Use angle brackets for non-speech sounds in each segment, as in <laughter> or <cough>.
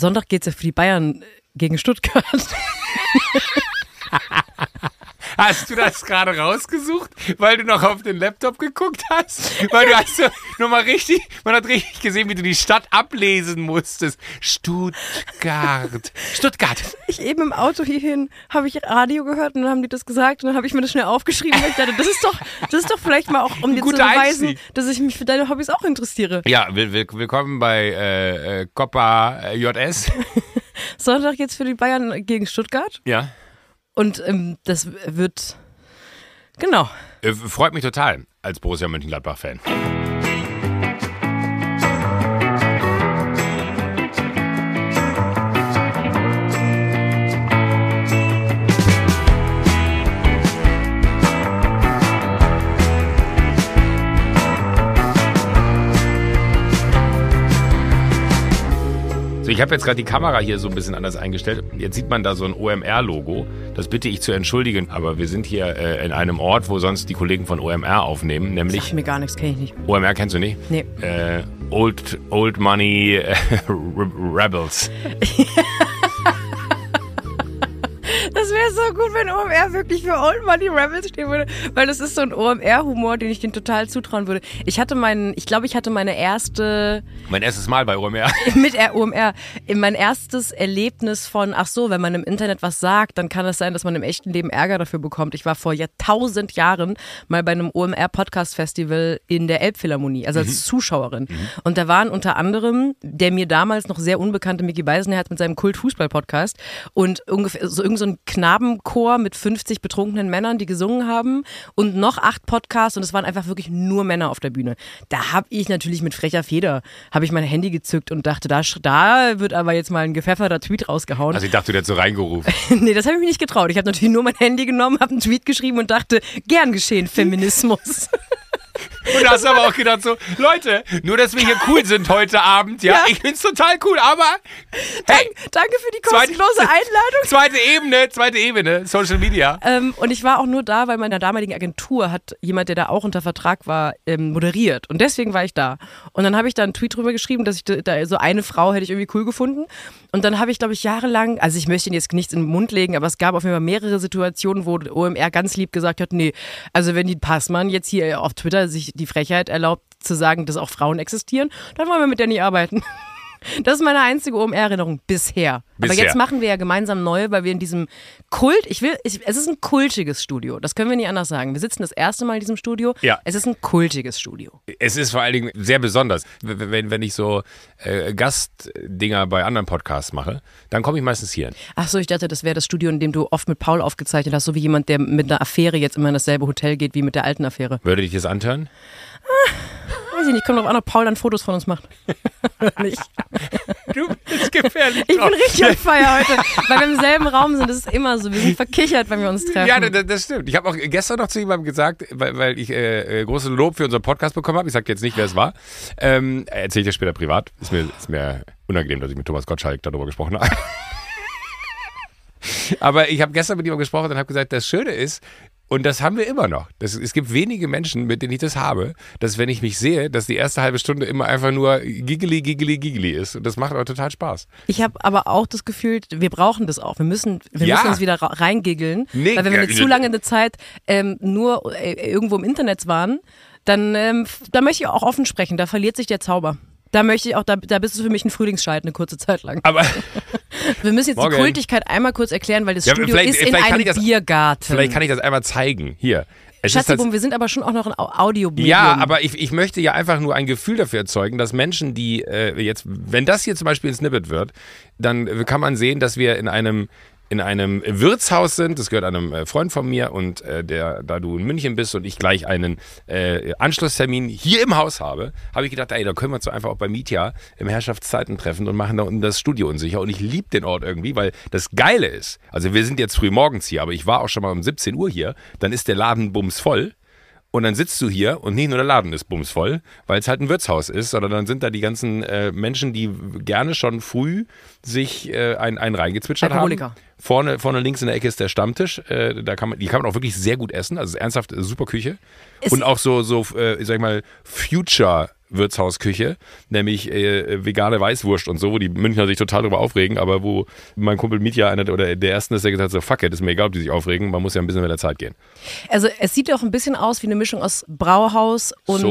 Sonntag geht es ja für die Bayern gegen Stuttgart. <laughs> Hast du das gerade rausgesucht, weil du noch auf den Laptop geguckt hast? Weil du hast so nochmal richtig, man hat richtig gesehen, wie du die Stadt ablesen musstest. Stuttgart. Stuttgart. Ich eben im Auto hierhin habe ich Radio gehört und dann haben die das gesagt und dann habe ich mir das schnell aufgeschrieben. Weil ich dachte, das ist doch, das ist doch vielleicht mal auch, um dir zu beweisen, Einstieg. dass ich mich für deine Hobbys auch interessiere. Ja, will, will, willkommen bei äh, äh, Copa äh, JS. <laughs> Sonntag geht's für die Bayern gegen Stuttgart Ja. Und ähm, das wird genau. Äh, freut mich total als Borussia Mönchengladbach-Fan. Ich habe jetzt gerade die Kamera hier so ein bisschen anders eingestellt. Jetzt sieht man da so ein OMR-Logo. Das bitte ich zu entschuldigen, aber wir sind hier äh, in einem Ort, wo sonst die Kollegen von OMR aufnehmen, nämlich Sagt mir gar nichts, kenne ich nicht. OMR kennst du nicht? Nee. Äh, Old, Old Money äh, Re- <laughs> Rebels. <laughs> Das wäre so gut, wenn OMR wirklich für Old Money Rebels stehen würde, weil das ist so ein OMR-Humor, den ich denen total zutrauen würde. Ich hatte meinen, ich glaube, ich hatte meine erste Mein erstes Mal bei OMR. <laughs> mit OMR, mein erstes Erlebnis von, ach so, wenn man im Internet was sagt, dann kann es sein, dass man im echten Leben Ärger dafür bekommt. Ich war vor Jahrtausend Jahren mal bei einem OMR Podcast Festival in der Elbphilharmonie, also als Zuschauerin. Und da waren unter anderem der mir damals noch sehr unbekannte Mickey Beisenherz mit seinem Kult-Fußball-Podcast und ungefähr so irgend so ein Knabenchor mit 50 betrunkenen Männern, die gesungen haben und noch acht Podcasts und es waren einfach wirklich nur Männer auf der Bühne. Da habe ich natürlich mit frecher Feder, habe ich mein Handy gezückt und dachte, da, da wird aber jetzt mal ein gepfefferter Tweet rausgehauen. Also ich dachte, du hättest so reingerufen. <laughs> nee, das habe ich mir nicht getraut. Ich habe natürlich nur mein Handy genommen, habe einen Tweet geschrieben und dachte, gern geschehen, Feminismus. <laughs> Und hast aber auch gedacht so, Leute, nur dass wir hier cool sind heute Abend, ja, Ja. ich find's total cool, aber hey, Danke für die Zweite- kostenlose Einladung. <laughs> zweite Ebene, zweite Ebene, Social Media. Ähm, und ich war auch nur da, weil meiner damaligen Agentur hat jemand, der da auch unter Vertrag war, ähm, moderiert. Und deswegen war ich da. Und dann habe ich da einen Tweet drüber geschrieben, dass ich da, da so eine Frau hätte ich irgendwie cool gefunden. Und dann habe ich, glaube ich, jahrelang, also ich möchte Ihnen jetzt nichts in den Mund legen, aber es gab auf jeden Fall mehrere Situationen, wo OMR ganz lieb gesagt hat, nee, also wenn die Passmann jetzt hier auf Twitter sich die Frechheit erlaubt zu sagen, dass auch Frauen existieren, dann wollen wir mit der nicht arbeiten. Das ist meine einzige OMR-Erinnerung bisher. Aber Bisher. jetzt machen wir ja gemeinsam neu, weil wir in diesem Kult, ich will, ich, es ist ein kultiges Studio, das können wir nicht anders sagen. Wir sitzen das erste Mal in diesem Studio. Ja. Es ist ein kultiges Studio. Es ist vor allen Dingen sehr besonders. Wenn, wenn ich so äh, Gastdinger bei anderen Podcasts mache, dann komme ich meistens hier hin. Ach so, ich dachte, das wäre das Studio, in dem du oft mit Paul aufgezeichnet hast, so wie jemand, der mit einer Affäre jetzt immer in dasselbe Hotel geht wie mit der alten Affäre. Würde dich das antören? Weiß ich nicht, kommt drauf an, ob Paul dann Fotos von uns macht. <laughs> Nicht. Du bist gefährlich. Ich bin richtig on fire heute, <laughs> weil wir im selben Raum sind. Das ist immer so. Wir sind verkichert, wenn wir uns treffen. Ja, das, das stimmt. Ich habe auch gestern noch zu jemandem gesagt, weil, weil ich äh, äh, großes Lob für unseren Podcast bekommen habe. Ich sage jetzt nicht, wer es war. Ähm, Erzähle ich dir später privat. Ist mir, ist mir unangenehm, dass ich mit Thomas Gottschalk darüber gesprochen habe. <laughs> Aber ich habe gestern mit jemandem gesprochen und habe gesagt, das Schöne ist, und das haben wir immer noch. Das, es gibt wenige Menschen, mit denen ich das habe, dass wenn ich mich sehe, dass die erste halbe Stunde immer einfach nur giggly, giggly, giggly ist. Und das macht aber total Spaß. Ich habe aber auch das Gefühl, wir brauchen das auch. Wir müssen, wir Ja. müssen uns wieder reingiggeln. Nee, weil wenn wir eine zu lange eine Zeit ähm, nur äh, irgendwo im Internet waren, dann ähm, da möchte ich auch offen sprechen. Da verliert sich der Zauber. Da möchte ich auch, da, da bist du für mich ein Frühlingsscheid eine kurze Zeit lang. Aber <laughs> Wir müssen jetzt Morgen. die Kultigkeit einmal kurz erklären, weil das Ja, Studio ist in einem das- Biergarten. vielleicht kann ich das einmal zeigen. Hier. Es Schatzibum, wir sind aber schon auch noch ein Au- Audiomedium. Ja, aber ich, ich möchte ja einfach nur ein Gefühl dafür erzeugen, dass Menschen, die äh, jetzt, wenn das hier zum Beispiel ein Snippet wird, dann kann man sehen, dass wir in einem in einem Wirtshaus sind, das gehört einem äh, Freund von mir und äh, der, da du in München bist und ich gleich einen äh, Anschlusstermin hier im Haus habe, habe ich gedacht, ey, da können wir uns doch einfach auch bei Mietja im Herrschaftszeiten treffen und machen da unten das Studio unsicher. Und ich liebe den Ort irgendwie, weil das Geile ist, also wir sind jetzt früh morgens hier, aber ich war auch schon mal um 17 Uhr hier, dann ist der Laden bumsvoll. Und dann sitzt du hier und nicht nur der Laden ist bumsvoll, weil es halt ein Wirtshaus ist, sondern dann sind da die ganzen äh, Menschen, die gerne schon früh sich äh, ein, ein reingezwitschert haben. Vorne, vorne links in der Ecke ist der Stammtisch. Äh, da kann man, die kann man auch wirklich sehr gut essen. Also ernsthaft äh, super Küche. Ist- Und auch so, so äh, sag ich mal, Future Wirtshausküche, nämlich äh, vegane Weißwurst und so, wo die Münchner sich total darüber aufregen, aber wo mein Kumpel Mietja einer der- oder der ersten ist, der gesagt hat, so fuck it, ist mir egal, ob die sich aufregen, man muss ja ein bisschen mit der Zeit gehen. Also es sieht auch ein bisschen aus wie eine Mischung aus Brauhaus und,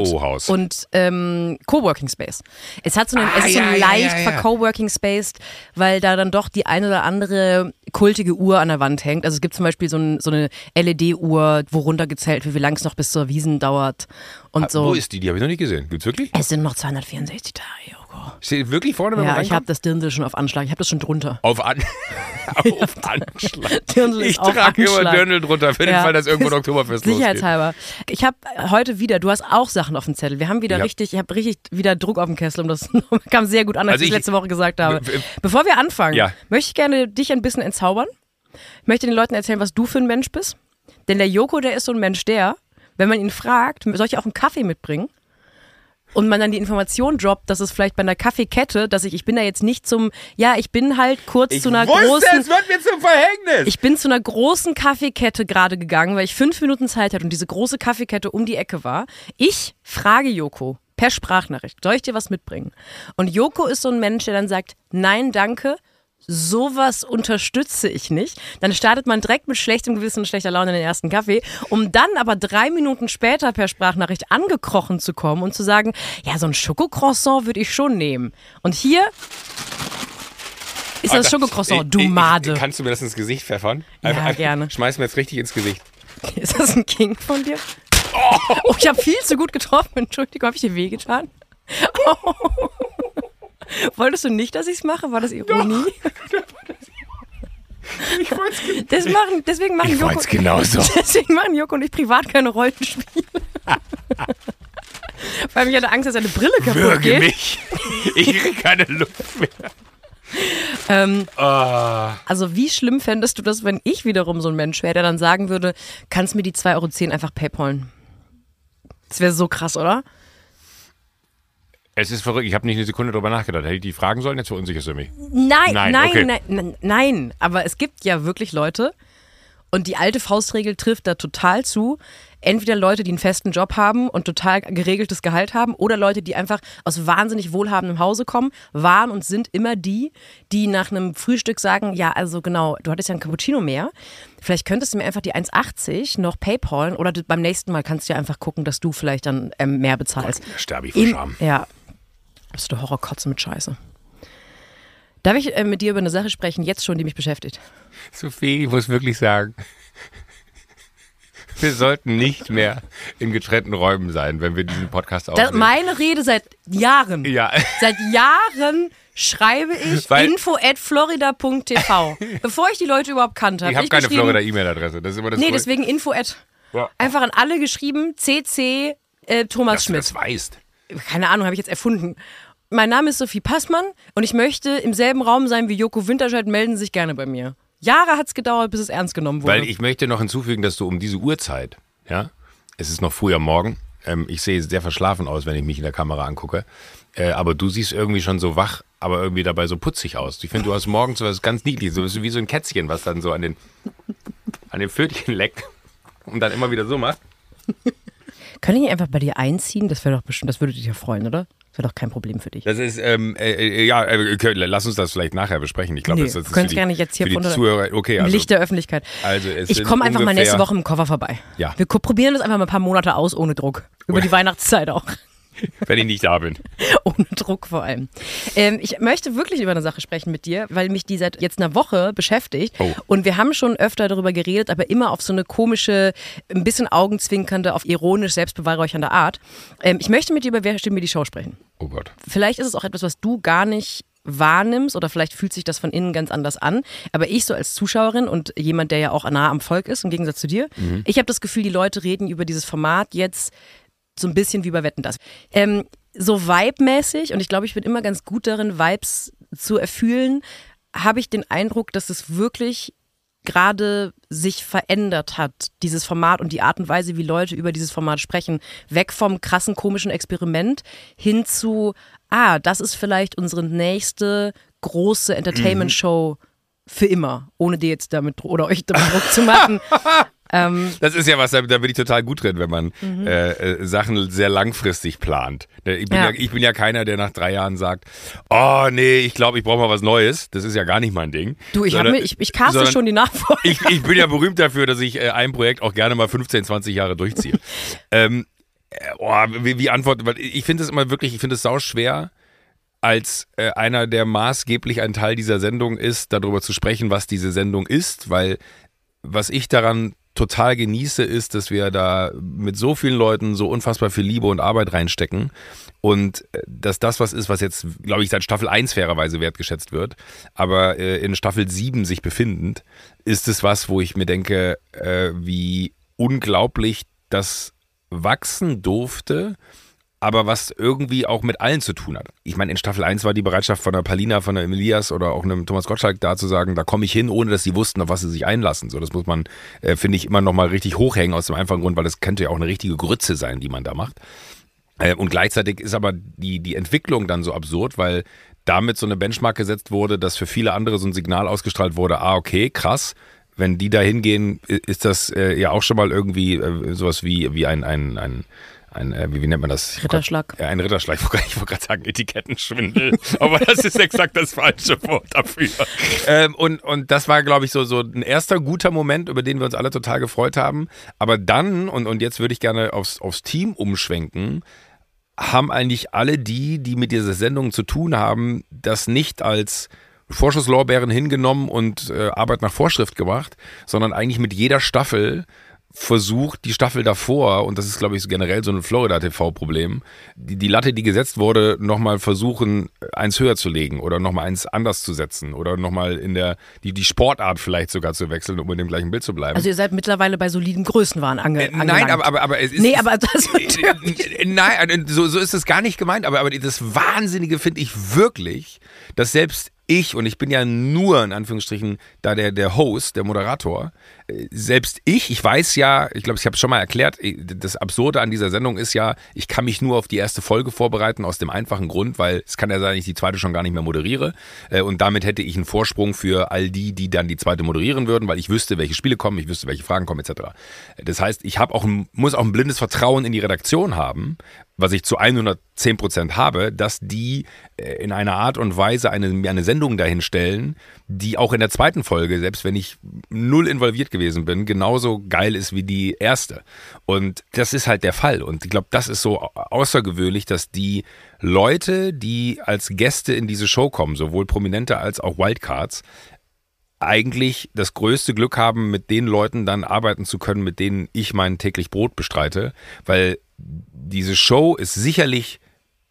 und ähm, Coworking Space. Es hat so einen, es Ah, ist so ja, ein ja, leicht ja, ja. vercoworking Space, weil da dann doch die eine oder andere kultige Uhr an der Wand hängt. Also es gibt zum Beispiel so, ein, so eine LED-Uhr, wo runtergezählt wird, wie lange es noch bis zur Wiesen dauert und so. Wo ist die? Die habe ich noch nicht gesehen. Gibt's wirklich? es sind noch 264 Tage. Steht wirklich vorne, wenn Ja, man ich habe reinkommt? das Dirndl schon auf Anschlag. Ich habe das schon drunter. Auf, an <laughs> auf Anschlag. <laughs> Dirndl ist Ich auf trage immer Anschlag. Dirndl drunter, für den Ja. Fall, dass irgendwo ein <laughs> Oktoberfest losgeht. Sicherheitshalber. Ich habe heute wieder, du hast auch Sachen auf dem Zettel. Wir haben wieder Ja. richtig, ich habe richtig wieder Druck auf dem Kessel, um das kam sehr gut an, als Also ich ich- letzte Woche gesagt habe. W- w- Bevor wir anfangen, Ja. möchte ich gerne dich ein bisschen entzaubern. Ich möchte den Leuten erzählen, was du für ein Mensch bist. Denn der Joko, der ist so ein Mensch, der, wenn man ihn fragt, soll ich auch einen Kaffee mitbringen? Und man dann die Information droppt, dass es vielleicht bei einer Kaffeekette, dass ich, ich bin da jetzt nicht zum, ja, ich bin halt kurz Ich zu einer wusste, großen, es wird mir zum Verhängnis. ich bin zu einer großen Kaffeekette gerade gegangen, weil ich fünf Minuten Zeit hatte und diese große Kaffeekette um die Ecke war. Ich frage Joko per Sprachnachricht, soll ich dir was mitbringen? Und Joko ist so ein Mensch, der dann sagt, nein, danke. Sowas unterstütze ich nicht. Dann startet man direkt mit schlechtem Gewissen und schlechter Laune in den ersten Kaffee, um dann aber drei Minuten später per Sprachnachricht angekrochen zu kommen und zu sagen, ja, so ein Schokocroissant würde ich schon nehmen. Und hier ist das Schokocroissant, du Made. Kannst du mir das ins Gesicht pfeffern? Ja, gerne. Schmeiß mir jetzt richtig ins Gesicht. <laughs> Ist das ein King von dir? Oh, ich habe viel zu gut getroffen. Entschuldigung, habe ich dir wehgetan? Oh. <laughs> <laughs> <laughs> Wolltest du nicht, dass ich es mache? War das Ironie? <laughs> Ich wollte Das machen, deswegen machen Ich Joko, wollt's genauso. <laughs> deswegen machen Joko und ich privat keine Rollenspiele. Weil ich hatte Angst, dass eine Brille kaputt Würge geht. mich. Ich kriege keine Luft mehr. Ähm, Ah. also wie schlimm fändest du das, wenn ich wiederum so ein Mensch wäre, der dann sagen würde, kannst mir die 2,10 Euro einfach paypalen? Das wäre so krass, oder? Es ist verrückt, ich habe nicht eine Sekunde drüber nachgedacht. Hätte ich die fragen sollen, jetzt verunsicherst du mich. Nein, Nein, nein, okay. nein, nein, nein. Aber es gibt ja wirklich Leute, und die alte Faustregel trifft da total zu. Entweder Leute, die einen festen Job haben und total geregeltes Gehalt haben, oder Leute, die einfach aus wahnsinnig wohlhabendem Hause kommen, waren und sind immer die, die nach einem Frühstück sagen, ja, also genau, du hattest ja ein Cappuccino mehr. Vielleicht könntest du mir einfach die 1,80 noch paypalen oder du, beim nächsten Mal kannst du ja einfach gucken, dass du vielleicht dann ähm, mehr bezahlst. Sterbe ich vor Scham. ja. Das ist der Horrorkotze mit Scheiße. Darf ich äh, mit dir über eine Sache sprechen, jetzt schon, die mich beschäftigt? Sophie, ich muss wirklich sagen, wir sollten nicht mehr in getrennten Räumen sein, wenn wir diesen Podcast Das, aufnehmen. meine Rede seit Jahren. ja, Seit Jahren schreibe ich Weil- info at florida.tv. Bevor ich die Leute überhaupt kannte. ich hab habe keine Florida-E-Mail-Adresse. Das ist immer das Nee, deswegen info at. Ja. Einfach an alle geschrieben, cc äh, Thomas Dass du Schmidt. das weißt. Keine Ahnung, habe ich jetzt erfunden. Mein Name ist Sophie Passmann und ich möchte im selben Raum sein wie Joko Winterscheid. Melden Sie sich gerne bei mir. Jahre hat es gedauert, bis es ernst genommen wurde. Weil ich möchte noch hinzufügen, dass du um diese Uhrzeit, ja, es ist noch früh am Morgen, ähm, ich sehe sehr verschlafen aus, wenn ich mich in der Kamera angucke, äh, aber du siehst irgendwie schon so wach, aber irgendwie dabei so putzig aus. Ich finde, du hast morgens was ganz niedliches, so bist du wie so ein Kätzchen, was dann so an den, an den Pfötchen leckt und dann immer wieder so macht. Kann ich einfach bei dir einziehen? Das wäre doch bestimmt, das würde dich ja freuen, oder? Das wäre doch kein Problem für dich. Das ist, ähm, äh, äh, ja, äh, okay, lass uns das vielleicht nachher besprechen. Ich glaube, Nee, das, das wir ist für die, gerne jetzt hier unter- Zuhörer, okay, Im also, Licht der Öffentlichkeit. also Ich komme einfach mal nächste Woche im Koffer vorbei. Ja. Wir probieren das einfach mal ein paar Monate aus, ohne Druck. Über die Weihnachtszeit auch. Wenn ich nicht da bin. <laughs> Ohne Druck vor allem. Ähm, ich möchte wirklich über eine Sache sprechen mit dir, weil mich die seit jetzt einer Woche beschäftigt. Oh. Und wir haben schon öfter darüber geredet, aber immer auf so eine komische, ein bisschen augenzwinkernde, auf ironisch selbstbeweihräuchernde Art. Ähm, ich möchte mit dir über Wer stimmt mir die Show sprechen. Oh Gott. Vielleicht ist es auch etwas, was du gar nicht wahrnimmst oder vielleicht fühlt sich das von innen ganz anders an. Aber ich so als Zuschauerin und jemand, der ja auch nah am Volk ist, im Gegensatz zu dir, ich habe das Gefühl, die Leute reden über dieses Format jetzt so ein bisschen wie bei Wetten das. Ähm, so vibe-mäßig, und ich glaube, ich bin immer ganz gut darin, Vibes zu erfühlen, habe ich den Eindruck, dass es wirklich gerade sich verändert hat, dieses Format und die Art und Weise, wie Leute über dieses Format sprechen. Weg vom krassen komischen Experiment hin zu, ah, das ist vielleicht unsere nächste große Entertainment-Show für immer, ohne dir jetzt damit oder euch damit Druck zu machen. <laughs> Ähm, das ist ja was, da, da, bin ich total gut drin, wenn man mhm. äh, äh, Sachen sehr langfristig plant. Ich bin ja. ja. ich bin ja keiner, der nach drei Jahren sagt, oh nee, ich glaube, ich brauche mal was Neues. Das ist ja gar nicht mein Ding. Du, ich, sondern, mir, ich, ich caste schon die Nachfolge. Ich, ich, bin ja berühmt dafür, dass ich äh, ein Projekt auch gerne mal 15, 20 Jahre durchziehe. <laughs> ähm, äh, oh, wie, wie antworten, weil ich finde es immer wirklich, ich finde es sau schwer, als äh, einer, der maßgeblich ein Teil dieser Sendung ist, darüber zu sprechen, was diese Sendung ist, weil was ich daran total genieße, ist, dass wir da mit so vielen Leuten so unfassbar viel Liebe und Arbeit reinstecken und äh, dass das was ist, was jetzt, glaube ich, seit Staffel 1 fairerweise wertgeschätzt wird, aber äh, in Staffel 7 sich befindend, ist es was, wo ich mir denke, äh, wie unglaublich das wachsen durfte aber was irgendwie auch mit allen zu tun hat. Ich meine, in Staffel 1 war die Bereitschaft von der Palina, von der Emilias oder auch einem Thomas Gottschalk da zu sagen, da komme ich hin, ohne dass sie wussten, auf was sie sich einlassen. So, das muss man, äh, finde ich, immer nochmal richtig hochhängen aus dem einfachen Grund, weil das könnte ja auch eine richtige Grütze sein, die man da macht. Äh, und gleichzeitig ist aber die, die Entwicklung dann so absurd, weil damit so eine Benchmark gesetzt wurde, dass für viele andere so ein Signal ausgestrahlt wurde, ah, okay, krass, wenn die da hingehen, ist das äh, ja auch schon mal irgendwie äh, sowas wie, wie ein, ein, ein ein, äh, wie, wie, nennt man das? Ritterschlag. Ja, ein Ritterschlag. Ich wollte gerade sagen Etikettenschwindel, <laughs> aber das ist exakt das falsche Wort dafür. Ähm, und, und das war, glaube ich, so, so ein erster guter Moment, über den wir uns alle total gefreut haben. Aber dann, und, und jetzt würde ich gerne aufs, aufs Team umschwenken, haben eigentlich alle die, die mit dieser Sendung zu tun haben, das nicht als Vorschusslorbeeren hingenommen und äh, Arbeit nach Vorschrift gemacht, sondern eigentlich mit jeder Staffel versucht, die Staffel davor, und das ist, glaube ich, generell so ein Florida-TV-Problem, die, die Latte, die gesetzt wurde, nochmal versuchen, eins höher zu legen oder nochmal eins anders zu setzen oder nochmal in der, die, die Sportart vielleicht sogar zu wechseln, um in dem gleichen Bild zu bleiben. Also ihr seid mittlerweile bei soliden Größenwahn ange äh, Nein, aber, aber, aber es ist... Nee, aber das... Äh, nein, so, so ist es gar nicht gemeint, aber, aber das Wahnsinnige finde ich wirklich, dass selbst ich, und ich bin ja nur in Anführungsstrichen da der, der Host, der Moderator, äh, selbst ich, ich weiß ja, ich glaube, ich habe es schon mal erklärt, äh, das Absurde an dieser Sendung ist ja, ich kann mich nur auf die erste Folge vorbereiten, aus dem einfachen Grund, weil es kann ja sein, dass ich die zweite schon gar nicht mehr moderiere. Äh, und damit hätte ich einen Vorsprung für all die, die dann die zweite moderieren würden, weil ich wüsste, welche Spiele kommen, ich wüsste, welche Fragen kommen, etc. Das heißt, ich habe auch ein, muss auch ein blindes Vertrauen in die Redaktion haben, was ich zu 100 10% habe, dass die äh, in einer Art und Weise eine, eine Sendung dahin stellen, die auch in der zweiten Folge, selbst wenn ich null involviert gewesen bin, genauso geil ist wie die erste. Und das ist halt der Fall. Und ich glaube, das ist so außergewöhnlich, dass die Leute, die als Gäste in diese Show kommen, sowohl Prominente als auch Wildcards, eigentlich das größte Glück haben, mit den Leuten dann arbeiten zu können, mit denen ich mein täglich Brot bestreite, weil diese Show ist sicherlich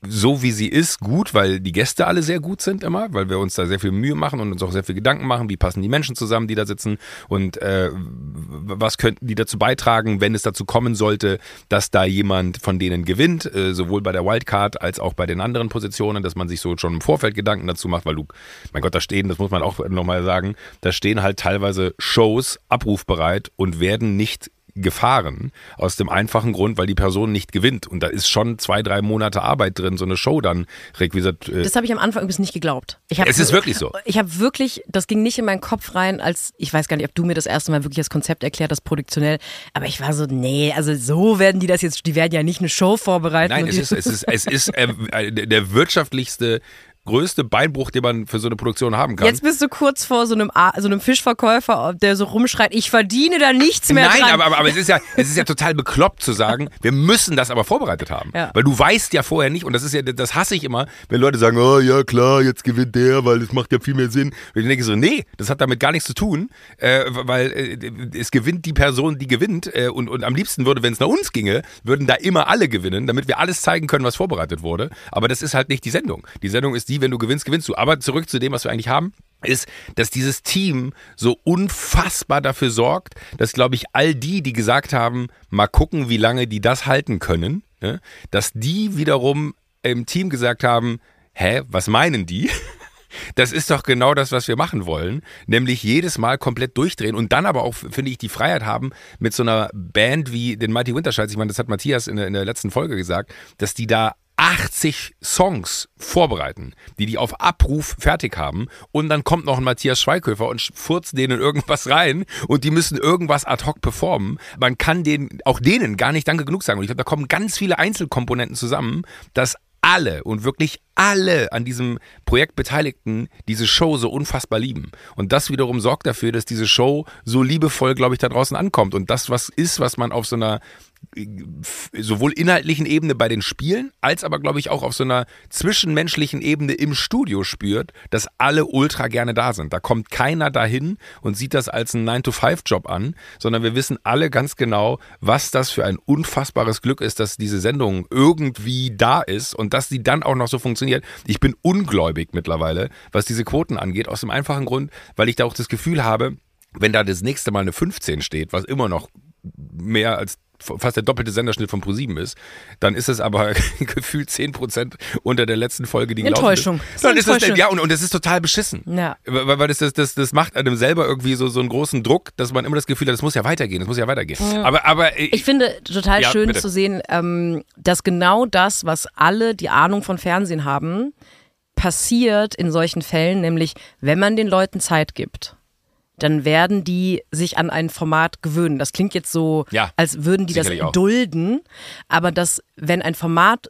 so wie sie ist, gut, weil die Gäste alle sehr gut sind immer, weil wir uns da sehr viel Mühe machen und uns auch sehr viel Gedanken machen, wie passen die Menschen zusammen, die da sitzen und äh, was könnten die dazu beitragen, wenn es dazu kommen sollte, dass da jemand von denen gewinnt, äh, sowohl bei der Wildcard als auch bei den anderen Positionen, dass man sich so schon im Vorfeld Gedanken dazu macht, weil du, mein Gott, da stehen, das muss man auch nochmal sagen, da stehen halt teilweise Shows abrufbereit und werden nicht gefahren. Aus dem einfachen Grund, weil die Person nicht gewinnt. Und da ist schon zwei, drei Monate Arbeit drin, so eine Show dann requisiert. Äh das habe ich am Anfang übrigens nicht geglaubt. es ist wirklich so. Ich habe wirklich, das ging nicht in meinen Kopf rein, als, ich weiß gar nicht, ob du mir das erste Mal wirklich das Konzept erklärt hast, produktionell. Aber ich war so, nee, also so werden die das jetzt, die werden ja nicht eine Show vorbereiten. Nein, es ist, es ist, es ist äh, der wirtschaftlichste größte Beinbruch, den man für so eine Produktion haben kann. Jetzt bist du kurz vor so einem, so einem Fischverkäufer, der so rumschreit, ich verdiene da nichts mehr Nein, dran. aber, aber, aber es, ist ja, es ist ja total bekloppt zu sagen, <laughs> wir müssen das aber vorbereitet haben. Ja. Weil du weißt ja vorher nicht, und das ist ja, das hasse ich immer, wenn Leute sagen, oh ja klar, jetzt gewinnt der, weil es macht ja viel mehr Sinn. Und ich denke so, nee, das hat damit gar nichts zu tun, äh, weil äh, es gewinnt die Person, die gewinnt. Äh, und, und am liebsten würde, wenn es nach uns ginge, würden da immer alle gewinnen, damit wir alles zeigen können, was vorbereitet wurde. Aber das ist halt nicht die Sendung. Die Sendung ist die, wenn du gewinnst, gewinnst du. Aber zurück zu dem, was wir eigentlich haben ist, dass dieses Team so unfassbar dafür sorgt, dass, glaube ich, all die, die gesagt haben, mal gucken, wie lange die das halten können, ne, dass die wiederum im Team gesagt haben, hä, was meinen die? <laughs> Das ist doch genau das, was wir machen wollen, nämlich jedes Mal komplett durchdrehen und dann aber auch, finde ich, die Freiheit haben, mit so einer Band wie den Mighty Winterscheids, ich meine, das hat Matthias in der, in der letzten Folge gesagt, dass die da 80 Songs vorbereiten, die die auf Abruf fertig haben und dann kommt noch ein Matthias Schweighöfer und furzt denen irgendwas rein und die müssen irgendwas ad hoc performen. Man kann denen, auch denen gar nicht Danke genug sagen. Und ich glaube, da kommen ganz viele Einzelkomponenten zusammen, dass alle und wirklich alle an diesem Projekt Beteiligten diese Show so unfassbar lieben. Und das wiederum sorgt dafür, dass diese Show so liebevoll, glaube ich, da draußen ankommt. Und das, was ist, was man auf so einer sowohl inhaltlichen Ebene bei den Spielen, als aber, glaube ich, auch auf so einer zwischenmenschlichen Ebene im Studio spürt, dass alle ultra gerne da sind. Da kommt keiner dahin und sieht das als einen 9-to-5-Job an, sondern wir wissen alle ganz genau, was das für ein unfassbares Glück ist, dass diese Sendung irgendwie da ist und dass sie dann auch noch so funktioniert. Ich bin ungläubig mittlerweile, was diese Quoten angeht, aus dem einfachen Grund, weil ich da auch das Gefühl habe, wenn da das nächste Mal eine 15 steht, was immer noch mehr als fast der doppelte Senderschnitt von ProSieben ist, dann ist es aber <laughs> gefühlt 10% unter der letzten Folge, die Enttäuschung. Ist. Dann ist das, ja, und, und das ist total beschissen. Ja. Weil, weil das, das, das, das macht einem selber irgendwie so, so einen großen Druck, dass man immer das Gefühl hat, das muss ja weitergehen, das muss ja weitergehen. Mhm. Aber, aber ich, ich finde total ja, schön bitte. zu sehen, ähm, dass genau das, was alle, die Ahnung von Fernsehen haben, passiert in solchen Fällen, nämlich wenn man den Leuten Zeit gibt dann werden die sich an ein Format gewöhnen. Das klingt jetzt so, ja, als würden die das dulden, aber dass, wenn ein Format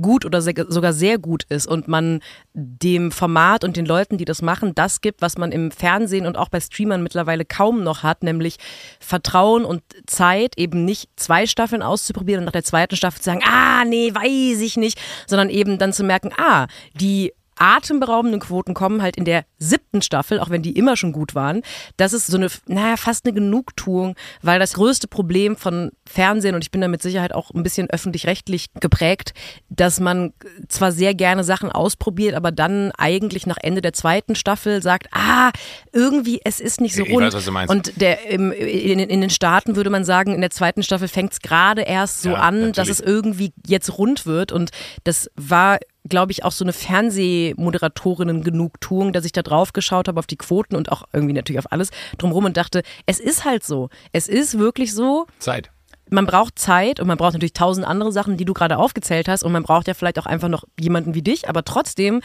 gut oder sogar sehr gut ist und man dem Format und den Leuten, die das machen, das gibt, was man im Fernsehen und auch bei Streamern mittlerweile kaum noch hat, nämlich Vertrauen und Zeit, eben nicht zwei Staffeln auszuprobieren und nach der zweiten Staffel zu sagen, ah, nee, weiß ich nicht, sondern eben dann zu merken, ah, die atemberaubenden Quoten kommen halt in der siebten Staffel, auch wenn die immer schon gut waren. Das ist so eine, naja, fast eine Genugtuung, weil das größte Problem von Fernsehen, und ich bin da mit Sicherheit auch ein bisschen öffentlich-rechtlich geprägt, dass man zwar sehr gerne Sachen ausprobiert, aber dann eigentlich nach Ende der zweiten Staffel sagt, ah, irgendwie, es ist nicht so rund. Ich weiß, was du meinst. Und der, im, in, in, den Staaten würde man sagen, in der zweiten Staffel fängt es gerade erst so ja, an, natürlich. dass es irgendwie jetzt rund wird. Und das war glaube ich, auch so eine Fernsehmoderatorinnen-Genugtuung, dass ich da drauf geschaut habe auf die Quoten und auch irgendwie natürlich auf alles drumherum und dachte, es ist halt so. Es ist wirklich so. Zeit. Man braucht Zeit und man braucht natürlich tausend andere Sachen, die du gerade aufgezählt hast und man braucht ja vielleicht auch einfach noch jemanden wie dich, aber trotzdem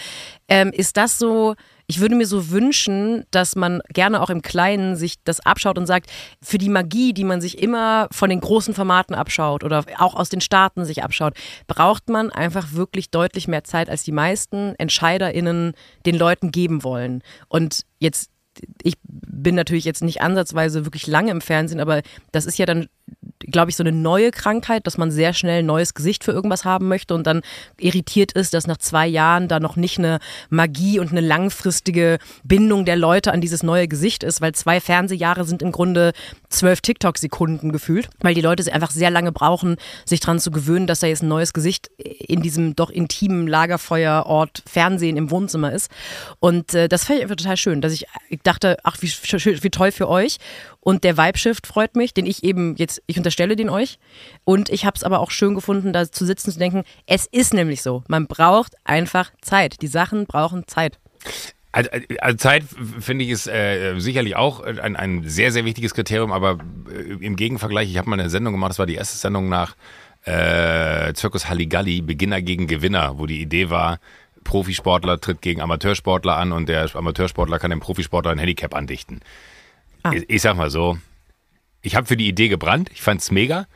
ähm, ist das so, ich würde mir so wünschen, dass man gerne auch im Kleinen sich das abschaut und sagt, für die Magie, die man sich immer von den großen Formaten abschaut oder auch aus den Staaten sich abschaut, braucht man einfach wirklich deutlich mehr Zeit, als die meisten EntscheiderInnen den Leuten geben wollen. Und jetzt ich bin natürlich jetzt nicht ansatzweise wirklich lange im Fernsehen, aber das ist ja dann glaube ich, so eine neue Krankheit, dass man sehr schnell ein neues Gesicht für irgendwas haben möchte und dann irritiert ist, dass nach zwei Jahren da noch nicht eine Magie und eine langfristige Bindung der Leute an dieses neue Gesicht ist, weil zwei Fernsehjahre sind im Grunde zwölf TikTok-Sekunden gefühlt, weil die Leute einfach sehr lange brauchen, sich daran zu gewöhnen, dass da jetzt ein neues Gesicht in diesem doch intimen Lagerfeuerort Fernsehen im Wohnzimmer ist. Und äh, das fand ich einfach total schön, dass ich, dachte, ach, wie, wie toll für euch. Und der Vibe-Shift freut mich, den ich eben jetzt, ich unterstelle den euch. Und ich habe es aber auch schön gefunden, da zu sitzen zu denken, es ist nämlich so. Man braucht einfach Zeit. Die Sachen brauchen Zeit. Also, also Zeit finde ich ist äh, sicherlich auch ein, ein sehr, sehr wichtiges Kriterium, aber äh, im Gegenvergleich, ich habe mal eine Sendung gemacht, das war die erste Sendung nach äh, Zirkus Halligalli, Beginner gegen Gewinner, wo die Idee war, Profisportler tritt gegen Amateursportler an und der Amateursportler kann dem Profisportler ein Handicap andichten. Ah. Ich, ich sag mal so, ich habe für die Idee gebrannt, ich fand's mega,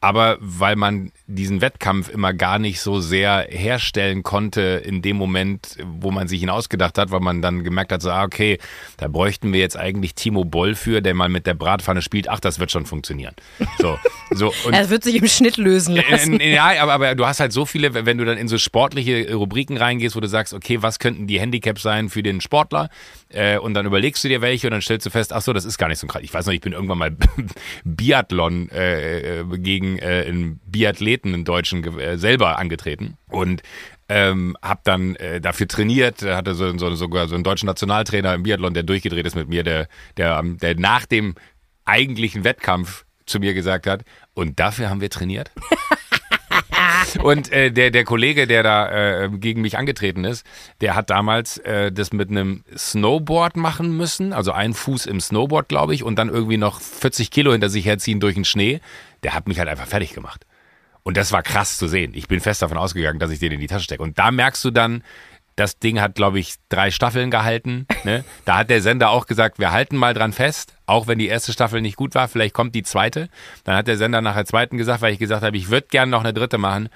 aber weil man diesen Wettkampf immer gar nicht so sehr herstellen konnte in dem Moment, wo man sich ihn ausgedacht hat, weil man dann gemerkt hat, so, ah, okay, da bräuchten wir jetzt eigentlich Timo Boll für, der mal mit der Bratpfanne spielt. Ach, das wird schon funktionieren. So, so. <laughs> Und er wird sich im Schnitt lösen lassen. Ja, aber, aber du hast halt so viele, wenn du dann in so sportliche Rubriken reingehst, wo du sagst, okay, was könnten die Handicaps sein für den Sportler? Äh, und dann überlegst du dir welche und dann stellst du fest, ach so, das ist gar nicht so krass. Ich weiß noch, ich bin irgendwann mal <laughs> Biathlon äh, äh, gegen äh, einen Biathleten, einen Deutschen, äh, selber angetreten und ähm, hab dann äh, dafür trainiert, hatte so, so, sogar so einen deutschen Nationaltrainer im Biathlon, der durchgedreht ist mit mir, der, der, der nach dem eigentlichen Wettkampf zu mir gesagt hat, und dafür haben wir trainiert? <laughs> Und äh, der, der Kollege, der da äh, gegen mich angetreten ist, der hat damals äh, das mit einem Snowboard machen müssen, also einen Fuß im Snowboard, glaube ich, und dann irgendwie noch 40 Kilo hinter sich herziehen durch den Schnee. Der hat mich halt einfach fertig gemacht. Und das war krass zu sehen. Ich bin fest davon ausgegangen, dass ich den in die Tasche stecke. Und da merkst du dann, das Ding hat, glaube ich, drei Staffeln gehalten. Ne? <laughs> Da hat der Sender auch gesagt, wir halten mal dran fest, auch wenn die erste Staffel nicht gut war, vielleicht kommt die zweite. Dann hat der Sender nach der zweiten gesagt, weil ich gesagt habe, ich würde gerne noch eine dritte machen.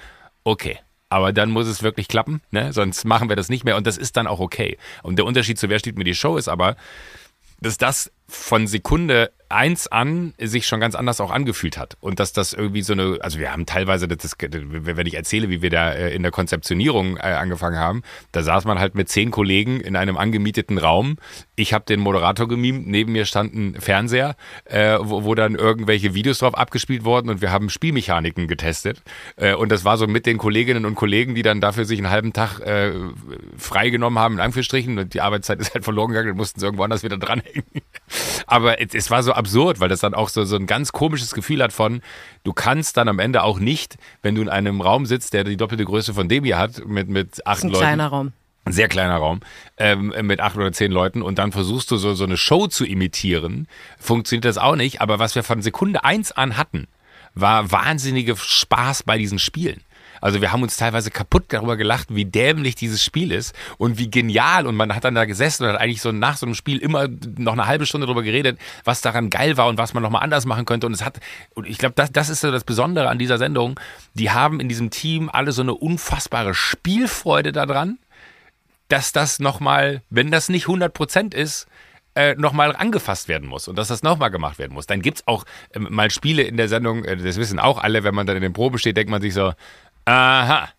Okay. Aber dann muss es wirklich klappen, ne? sonst machen wir das nicht mehr und das ist dann auch okay. Und der Unterschied zu Wer steht mir die Show ist aber, dass das von Sekunde eins an sich schon ganz anders auch angefühlt hat. Und dass das irgendwie so eine, also wir haben teilweise, das, wenn ich erzähle, wie wir da äh, in der Konzeptionierung äh, angefangen haben, da saß man halt mit zehn Kollegen in einem angemieteten Raum. Ich habe den Moderator gemimt, neben mir stand ein Fernseher, äh, wo, wo dann irgendwelche Videos drauf abgespielt wurden und wir haben Spielmechaniken getestet. Und das war so mit den Kolleginnen und Kollegen, die dann dafür sich einen halben Tag äh, freigenommen haben, in Anführungsstrichen, und die Arbeitszeit <laughs> ist halt verloren gegangen, dann mussten sie irgendwo anders wieder dranhängen. Aber es, es, war so absurd, weil das dann auch so, so ein ganz komisches Gefühl hat von, du kannst dann am Ende auch nicht, wenn du in einem Raum sitzt, der die doppelte Größe von dem hier hat, mit, mit acht das ist ein Leuten. kleiner Raum. Ein sehr kleiner Raum, ähm, mit acht oder zehn Leuten und dann versuchst du so, so eine Show zu imitieren. Funktioniert das auch nicht, aber was wir von Sekunde eins an hatten, war wahnsinnige Spaß bei diesen Spielen. Also wir haben uns teilweise kaputt darüber gelacht, wie dämlich dieses Spiel ist und wie genial. Und man hat dann da gesessen und hat eigentlich so nach so einem Spiel immer noch eine halbe Stunde darüber geredet, was daran geil war und was man nochmal anders machen könnte. Und es hat, und ich glaube, das, das ist so das Besondere an dieser Sendung. Die haben in diesem Team alle so eine unfassbare Spielfreude daran, dass das nochmal, wenn das nicht 100 Prozent ist, äh, nochmal angefasst werden muss und dass das nochmal gemacht werden muss. Dann gibt es auch äh, mal Spiele in der Sendung, äh, das wissen auch alle, wenn man dann in den Proben steht, denkt man sich so, aha.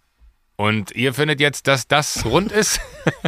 Und ihr findet jetzt, dass das rund ist?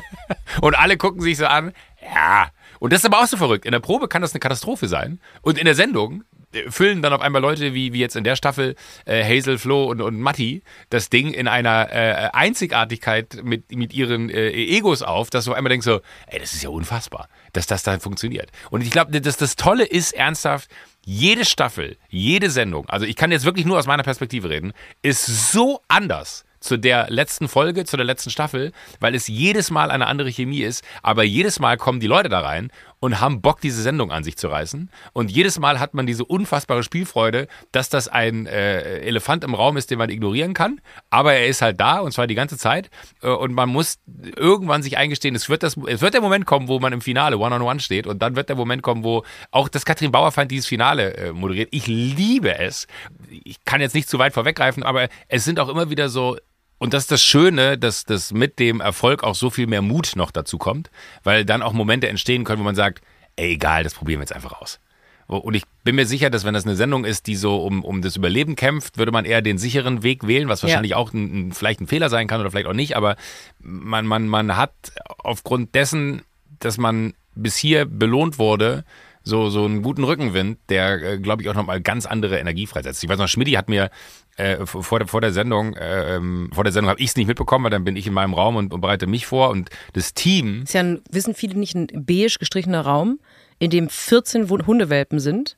<laughs> und alle gucken sich so an, ja. Und das ist aber auch so verrückt. In der Probe kann das eine Katastrophe sein. Und in der Sendung füllen dann auf einmal Leute wie, wie jetzt in der Staffel äh, Hazel, Flo und, und Matti das Ding in einer äh, Einzigartigkeit mit, mit ihren äh, Egos auf, dass du auf einmal denkst so, ey, das ist ja unfassbar, dass das da funktioniert. Und ich glaube, das, das Tolle ist ernsthaft, jede Staffel, jede Sendung, also ich kann jetzt wirklich nur aus meiner Perspektive reden, ist so anders zu der letzten Folge, zu der letzten Staffel, weil es jedes Mal eine andere Chemie ist, aber jedes Mal kommen die Leute da rein und haben Bock, diese Sendung an sich zu reißen. Und jedes Mal hat man diese unfassbare Spielfreude, dass das ein äh, Elefant im Raum ist, den man ignorieren kann, aber er ist halt da und zwar die ganze Zeit. Äh, und man muss irgendwann sich eingestehen, es wird, das, es wird der Moment kommen, wo man im Finale One-on-One -on -one steht und dann wird der Moment kommen, wo auch das Katrin Bauerfeind dieses Finale äh, moderiert. Ich liebe es. Ich kann jetzt nicht zu weit vorweggreifen, aber es sind auch immer wieder so und das ist das Schöne, dass, dass mit dem Erfolg auch so viel mehr Mut noch dazu kommt, weil dann auch Momente entstehen können, wo man sagt, ey, egal, das probieren wir jetzt einfach aus. Und ich bin mir sicher, dass wenn das eine Sendung ist, die so um, um das Überleben kämpft, würde man eher den sicheren Weg wählen, was wahrscheinlich ja. auch ein, ein, vielleicht ein Fehler sein kann oder vielleicht auch nicht, aber man, man, man hat aufgrund dessen, dass man bis hier belohnt wurde, so, so einen guten Rückenwind, der, äh, glaube ich, auch nochmal ganz andere Energie freisetzt. Ich weiß noch, Schmidti hat mir äh, vor, der, vor der Sendung, äh, ähm, vor der Sendung habe ich es nicht mitbekommen, weil dann bin ich in meinem Raum und, und bereite mich vor und das Team. Ist ja, ein, wissen viele nicht, ein beige gestrichener Raum, in dem 14 Hundewelpen sind,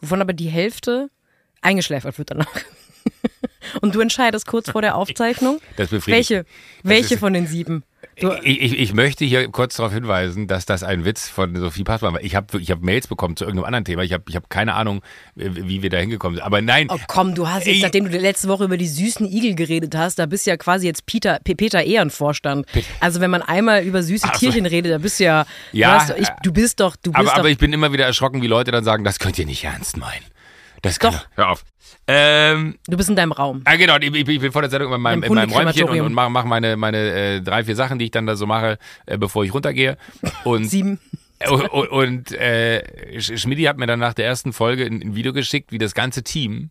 wovon aber die Hälfte eingeschläfert wird danach. <laughs> Und du entscheidest kurz vor der <laughs> Aufzeichnung, welche, welche von den sieben. Ich, ich, ich, möchte hier kurz darauf hinweisen, dass das ein Witz von Sophie Passmann war. Ich habe ich hab Mails bekommen zu irgendeinem anderen Thema. Ich habe ich hab keine Ahnung, wie wir da hingekommen sind. Aber nein. Oh komm, du hast jetzt, nachdem du letzte Woche über die süßen Igel geredet hast, da bist du ja quasi jetzt Peter, Peter Ehrenvorstand. Also wenn man einmal über süße also, Tierchen redet, da bist du ja. Ja. Du, ich, du bist doch. Du bist aber, doch, aber ich bin immer wieder erschrocken, wie Leute dann sagen, das könnt ihr nicht ernst meinen. Das kann, Doch. Hör auf. Ähm, du bist in deinem Raum. Ah, genau, ich, ich bin vor der Sendung in meinem, in meinem Räumchen und, und mache mach meine, meine äh, drei, vier Sachen, die ich dann da so mache, äh, bevor ich runtergehe. Und, <laughs> Sieben. <laughs> Und, und, und äh, Schmidti hat mir dann nach der ersten Folge ein, ein Video geschickt, wie das ganze Team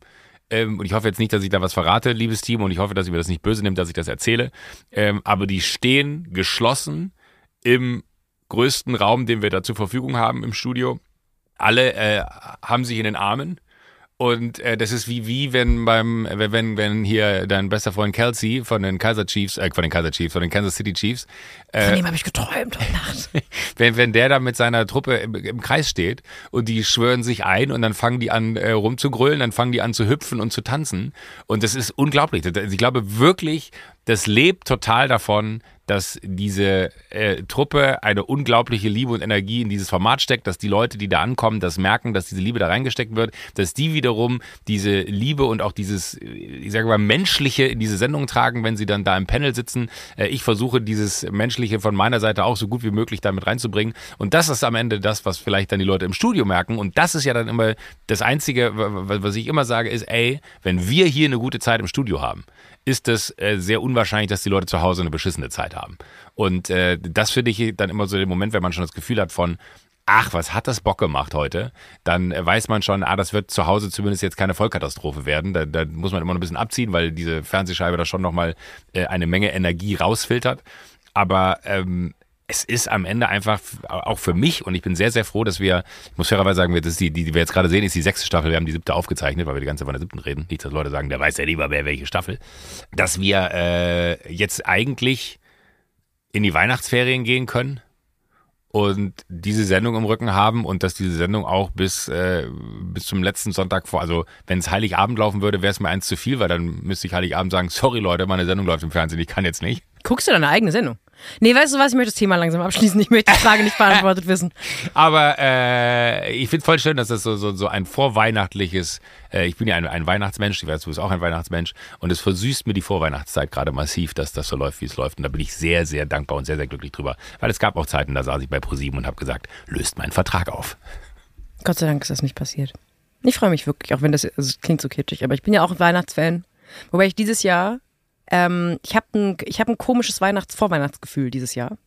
ähm, und ich hoffe jetzt nicht, dass ich da was verrate, liebes Team, und ich hoffe, dass ihr mir das nicht böse nimmt, dass ich das erzähle. Ähm, aber die stehen geschlossen im größten Raum, den wir da zur Verfügung haben im Studio. Alle äh, haben sich in den Armen und äh, das ist wie, wie wenn beim, wenn, wenn hier dein bester Freund Kelsey von den Kaiser Chiefs, äh, von den Kaiser Chiefs, von den Kansas City Chiefs. Äh, von dem habe ich geträumt heute Nacht. <laughs> wenn, wenn der da mit seiner Truppe im, im, Kreis steht und die schwören sich ein und dann fangen die an äh, rumzugrölen, dann fangen die an zu hüpfen und zu tanzen. Und das ist unglaublich. Ich glaube wirklich, das lebt total davon, dass diese äh, Truppe eine unglaubliche Liebe und Energie in dieses Format steckt, dass die Leute, die da ankommen, das merken, dass diese Liebe da reingesteckt wird, dass die wiederum diese Liebe und auch dieses, ich sage mal, Menschliche in diese Sendung tragen, wenn sie dann da im Panel sitzen. Äh, ich versuche dieses Menschliche von meiner Seite auch so gut wie möglich damit reinzubringen. Und das ist am Ende das, was vielleicht dann die Leute im Studio merken. Und das ist ja dann immer das Einzige, was ich immer sage, ist, ey, wenn wir hier eine gute Zeit im Studio haben, ist es äh, sehr unwahrscheinlich, dass die Leute zu Hause eine beschissene Zeit haben. Und äh, das finde ich dann immer so den Moment, wenn man schon das Gefühl hat von, ach, was hat das Bock gemacht heute, dann äh, weiß man schon, ah, das wird zu Hause zumindest jetzt keine Vollkatastrophe werden. Da, da muss man immer noch ein bisschen abziehen, weil diese Fernsehscheibe da schon nochmal äh, eine Menge Energie rausfiltert. Aber ähm, es ist am Ende einfach auch für mich und ich bin sehr, sehr froh, dass wir, ich muss fairerweise sagen, das die, die, die wir jetzt gerade sehen, ist die sechste Staffel. Wir haben die siebte aufgezeichnet, weil wir die ganze Zeit von der siebten reden. Nicht, dass Leute sagen, der weiß ja lieber, wer welche Staffel. Dass wir äh, jetzt eigentlich in die Weihnachtsferien gehen können und diese Sendung im Rücken haben und dass diese Sendung auch bis, äh, bis zum letzten Sonntag vor, also wenn es Heiligabend laufen würde, wäre es mir eins zu viel, weil dann müsste ich Heiligabend sagen, sorry Leute, meine Sendung läuft im Fernsehen, ich kann jetzt nicht. Guckst du deine eigene Sendung? Nee, weißt du was, ich möchte das Thema langsam abschließen. Ich möchte die Frage nicht beantwortet <laughs> wissen. Aber äh, ich finde es voll schön, dass das so, so, so ein vorweihnachtliches, äh, ich bin ja ein, ein Weihnachtsmensch, ich weiß, du bist auch ein Weihnachtsmensch und es versüßt mir die Vorweihnachtszeit gerade massiv, dass das so läuft, wie es läuft. Und da bin ich sehr, sehr dankbar und sehr, sehr glücklich drüber. Weil es gab auch Zeiten, da saß ich bei ProSieben und habe gesagt, löst meinen Vertrag auf. Gott sei Dank ist das nicht passiert. Ich freue mich wirklich, auch wenn das, also das klingt so kitschig, aber ich bin ja auch ein Weihnachtsfan. Wobei ich dieses Jahr ähm, ich habe ein, hab ein komisches Weihnachts-, Vorweihnachtsgefühl dieses Jahr.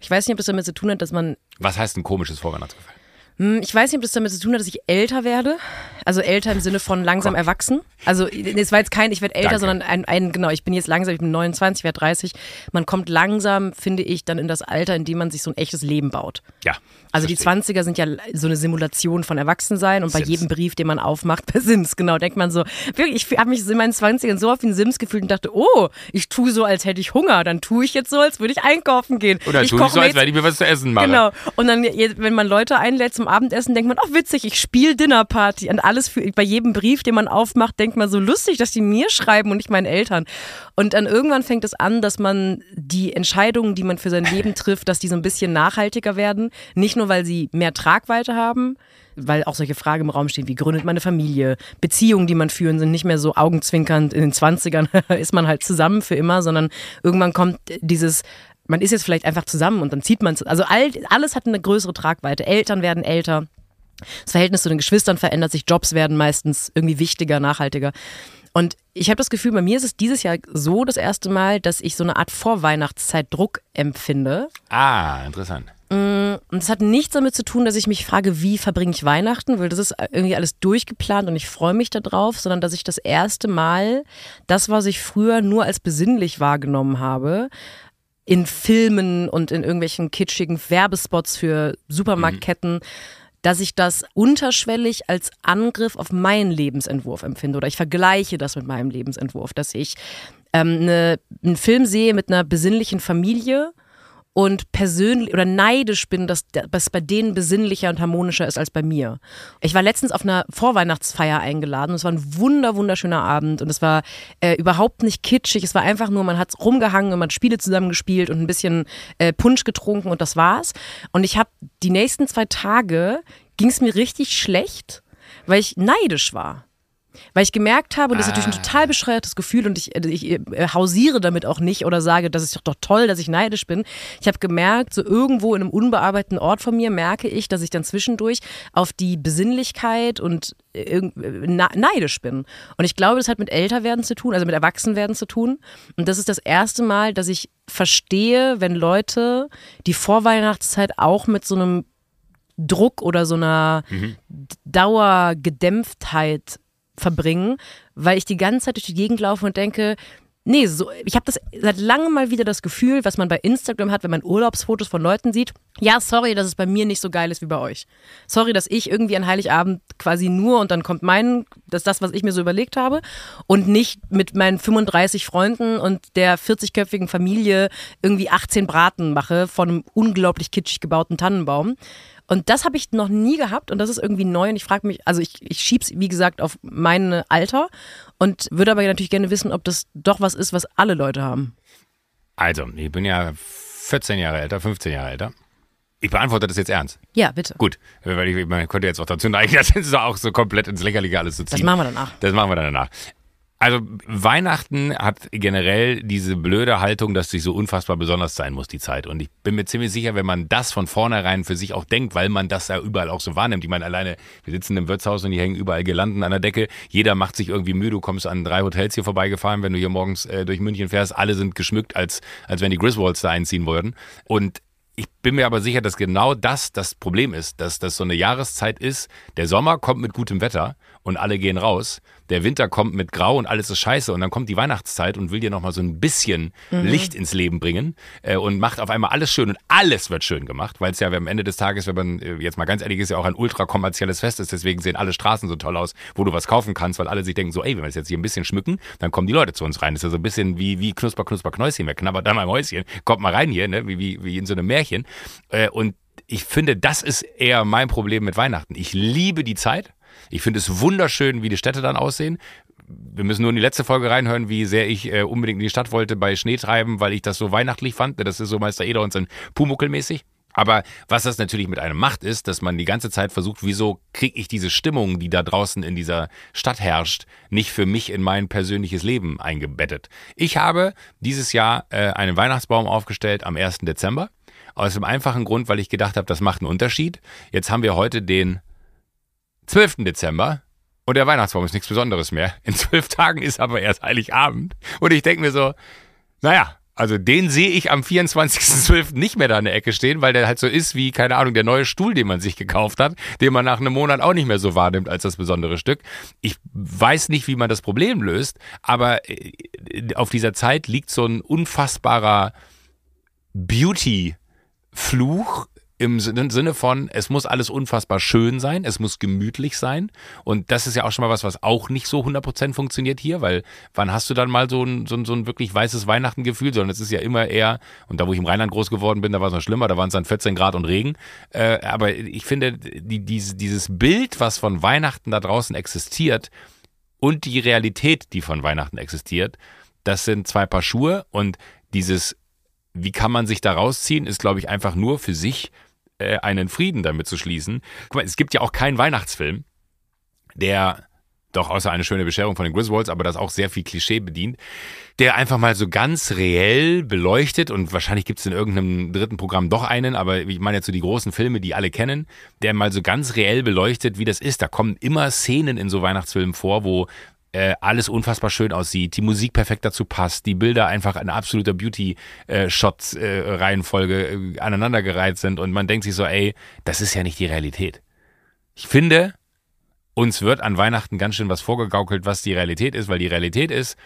Ich weiß nicht, ob das damit zu tun hat, dass man. Was heißt ein komisches Vorweihnachtsgefühl? Hm, ich weiß nicht, ob das damit zu tun hat, dass ich älter werde. Also älter im Sinne von langsam Gott. erwachsen. Also es war jetzt kein, ich werde älter, Danke. sondern ein, ein, genau, ich bin jetzt langsam, ich bin 29, ich werde 30. Man kommt langsam, finde ich, dann in das Alter, in dem man sich so ein echtes Leben baut. Ja. Also die 20er sind ja so eine Simulation von Erwachsensein und bei jedem Brief, den man aufmacht, <laughs> bei Sims, genau, denkt man so, wirklich, ich habe mich in meinen 20ern so auf den Sims gefühlt und dachte, oh, ich tue so, als hätte ich Hunger, dann tue ich jetzt so, als würde ich einkaufen gehen. Oder ich tue ich so, als werde ich mir was zu essen machen. Genau. Und dann, wenn man Leute einlädt zum Abendessen, denkt man, oh witzig, ich spiele Dinnerparty und alles für, bei jedem Brief, den man aufmacht, denkt man so lustig, dass die mir schreiben und nicht meinen Eltern. Und dann irgendwann fängt es an, dass man die Entscheidungen, die man für sein Leben trifft, dass die so ein bisschen nachhaltiger werden. Nicht nur, weil sie mehr Tragweite haben, weil auch solche Fragen im Raum stehen, wie gründet man eine Familie? Beziehungen, die man führen, sind nicht mehr so augenzwinkernd. In den 20ern <laughs> ist man halt zusammen für immer, sondern irgendwann kommt dieses, man ist jetzt vielleicht einfach zusammen und dann zieht man es. Also all, alles hat eine größere Tragweite. Eltern werden älter. Das Verhältnis zu den Geschwistern verändert sich, Jobs werden meistens irgendwie wichtiger, nachhaltiger. Und ich habe das Gefühl, bei mir ist es dieses Jahr so das erste Mal, dass ich so eine Art Vorweihnachtszeit-Druck empfinde. Ah, interessant. Und das hat nichts damit zu tun, dass ich mich frage, wie verbringe ich Weihnachten, weil das ist irgendwie alles durchgeplant und ich freue mich darauf, sondern dass ich das erste Mal das, was ich früher nur als besinnlich wahrgenommen habe, in Filmen und in irgendwelchen kitschigen Werbespots für Supermarktketten, mhm. dass ich das unterschwellig als Angriff auf meinen Lebensentwurf empfinde oder ich vergleiche das mit meinem Lebensentwurf, dass ich ähm, eine, einen Film sehe mit einer besinnlichen Familie und persönlich oder neidisch bin, dass das bei denen besinnlicher und harmonischer ist als bei mir. Ich war letztens auf einer Vorweihnachtsfeier eingeladen und es war ein wunder wunderschöner Abend und es war äh, überhaupt nicht kitschig, es war einfach nur, man hat rumgehangen und man hat Spiele zusammen gespielt und ein bisschen äh, Punsch getrunken und das war's. Und ich habe die nächsten zwei Tage ging es mir richtig schlecht, weil ich neidisch war. Weil ich gemerkt habe, und das ist natürlich ein total ah. bescheuertes Gefühl und ich, ich, ich äh, hausiere damit auch nicht oder sage, das ist doch, doch toll, dass ich neidisch bin. Ich habe gemerkt, so irgendwo in einem unbearbeiteten Ort von mir merke ich, dass ich dann zwischendurch auf die Besinnlichkeit und äh, neidisch bin. Und ich glaube, das hat mit Älterwerden zu tun, also mit Erwachsenwerden zu tun. Und das ist das erste Mal, dass ich verstehe, wenn Leute die Vorweihnachtszeit auch mit so einem Druck oder so einer mhm. Dauergedämpftheit verbringen, weil ich die ganze Zeit durch die Gegend laufe und denke, nee, so, ich habe das seit langem mal wieder das Gefühl, was man bei Instagram hat, wenn man Urlaubsfotos von Leuten sieht. Ja, sorry, dass es bei mir nicht so geil ist wie bei euch. Sorry, dass ich irgendwie an Heiligabend quasi nur und dann kommt mein, das ist das, was ich mir so überlegt habe und nicht mit meinen 35 Freunden und der 40-köpfigen Familie irgendwie 18 Braten mache von einem unglaublich kitschig gebauten Tannenbaum. Und das habe ich noch nie gehabt und das ist irgendwie neu und ich frage mich, also ich, ich schieb's, wie gesagt, auf mein Alter und würde aber natürlich gerne wissen, ob das doch was ist, was alle Leute haben. Also, ich bin ja 14 Jahre älter, 15 Jahre älter. Ich beantworte das jetzt ernst. Ja, bitte. Gut, weil ich, man könnte jetzt auch dazu neigen, <laughs> das ist auch so komplett ins Lächerliche alles zu ziehen. Das machen wir danach. Das machen wir dann danach. Also Weihnachten hat generell diese blöde Haltung, dass sie so unfassbar besonders sein muss, die Zeit. Und ich bin mir ziemlich sicher, wenn man das von vornherein für sich auch denkt, weil man das ja überall auch so wahrnimmt. Ich meine, alleine, wir sitzen im Wirtshaus und die hängen überall Gelanden an der Decke. Jeder macht sich irgendwie müde. Du kommst an drei Hotels hier vorbeigefahren, wenn du hier morgens äh, durch München fährst. Alle sind geschmückt, als, als wenn die Griswolds da einziehen würden. Und ich bin mir aber sicher, dass genau das das Problem ist, dass das so eine Jahreszeit ist. Der Sommer kommt mit gutem Wetter und alle gehen raus. Der Winter kommt mit Grau und alles ist scheiße. Und dann kommt die Weihnachtszeit und will dir nochmal so ein bisschen mhm. Licht ins Leben bringen äh, und macht auf einmal alles schön und alles wird schön gemacht, weil es ja am Ende des Tages, wenn man äh, jetzt mal ganz ehrlich ist, ja auch ein ultra kommerzielles Fest ist. Deswegen sehen alle Straßen so toll aus, wo du was kaufen kannst, weil alle sich denken so, ey, wenn wir es jetzt hier ein bisschen schmücken, dann kommen die Leute zu uns rein. Das ist ja so ein bisschen wie, wie Knusper, Knusper, Knäuschen. Wer knabbert da mal Mäuschen? Kommt mal rein hier, ne? wie, wie, wie in so einem Märchen. Äh, und ich finde, das ist eher mein Problem mit Weihnachten. Ich liebe die Zeit. Ich finde es wunderschön, wie die Städte dann aussehen. Wir müssen nur in die letzte Folge reinhören, wie sehr ich äh, unbedingt in die Stadt wollte bei Schneetreiben, weil ich das so weihnachtlich fand. Das ist so Meister Eder und sein Pumuckel-mäßig. Aber was das natürlich mit einem macht, ist, dass man die ganze Zeit versucht, wieso kriege ich diese Stimmung, die da draußen in dieser Stadt herrscht, nicht für mich in mein persönliches Leben eingebettet. Ich habe dieses Jahr äh, einen Weihnachtsbaum aufgestellt am 1. Dezember. Aus dem einfachen Grund, weil ich gedacht habe, das macht einen Unterschied. Jetzt haben wir heute den 12. Dezember und der Weihnachtsbaum ist nichts Besonderes mehr. In zwölf <laughs> Tagen ist aber erst Heiligabend. Und ich denke mir so, naja, also den sehe ich am 24.12. nicht mehr da in der Ecke stehen, weil der halt so ist wie, keine Ahnung, der neue Stuhl, den man sich gekauft hat, den man nach einem Monat auch nicht mehr so wahrnimmt als das besondere Stück. Ich weiß nicht, wie man das Problem löst, aber äh, auf dieser Zeit liegt so ein unfassbarer Beauty Fluch im Sinne von, es muss alles unfassbar schön sein, es muss gemütlich sein. Und das ist ja auch schon mal was, was auch nicht so 100% funktioniert hier, weil wann hast du dann mal so ein, so ein, so ein wirklich weißes Weihnachtengefühl, sondern es ist ja immer eher, und da wo ich im Rheinland groß geworden bin, da war es noch schlimmer, da waren es dann 14 Grad und Regen. Äh, aber ich finde, die, diese, dieses Bild, was von Weihnachten da draußen existiert und die Realität, die von Weihnachten existiert, das sind zwei Paar Schuhe und dieses wie kann man sich da rausziehen, ist, glaube ich, einfach nur für sich äh, einen Frieden damit zu schließen. Guck mal, es gibt ja auch keinen Weihnachtsfilm, der doch außer eine schöne Bescherung von den Griswolds, aber das auch sehr viel Klischee bedient, der einfach mal so ganz reell beleuchtet und wahrscheinlich gibt es in irgendeinem dritten Programm doch einen, aber ich meine jetzt so die großen Filme, die alle kennen, der mal so ganz reell beleuchtet, wie das ist. Da kommen immer Szenen in so Weihnachtsfilmen vor, wo äh, alles unfassbar schön aussieht, die Musik perfekt dazu passt, die Bilder einfach eine absoluter Beauty-Shot-Reihenfolge äh, äh, aneinandergereiht sind und man denkt sich so, ey, das ist ja nicht die Realität. Ich finde, uns wird an Weihnachten ganz schön was vorgegaukelt, was die Realität ist, weil die Realität ist,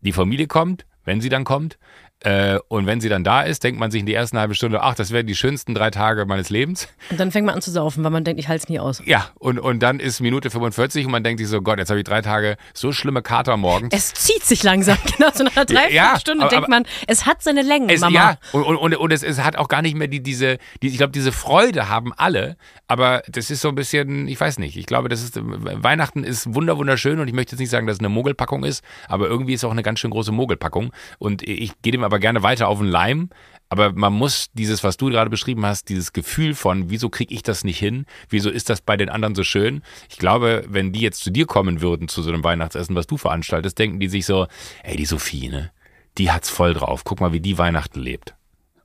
die Familie kommt, wenn sie dann kommt, äh, und wenn sie dann da ist, denkt man sich in die ersten halbe Stunde, ach, das werden die schönsten drei Tage meines Lebens. Und dann fängt man an zu saufen, weil man denkt, ich halte es nie aus. Ja, und, und dann ist Minute 45 und man denkt sich so, Gott, jetzt habe ich drei Tage so schlimme Kater morgens. Es zieht sich langsam, <laughs> genau, so nach einer Dreiviertelstunde ja, denkt man, es hat seine Längen, es, Mama. Ja, und, und, und, und es, es hat auch gar nicht mehr die, diese, die, ich glaube, diese Freude haben alle, aber das ist so ein bisschen, ich weiß nicht, ich glaube, das ist, Weihnachten ist wunder, wunderschön und ich möchte jetzt nicht sagen, dass es eine Mogelpackung ist, aber irgendwie ist es auch eine ganz schön große Mogelpackung und ich gehe dem aber gerne weiter auf den Leim. Aber man muss dieses, was du gerade beschrieben hast, dieses Gefühl von, wieso kriege ich das nicht hin? Wieso ist das bei den anderen so schön? Ich glaube, wenn die jetzt zu dir kommen würden, zu so einem Weihnachtsessen, was du veranstaltest, denken die sich so, ey, die Sophie, ne? Die hat's voll drauf. Guck mal, wie die Weihnachten lebt.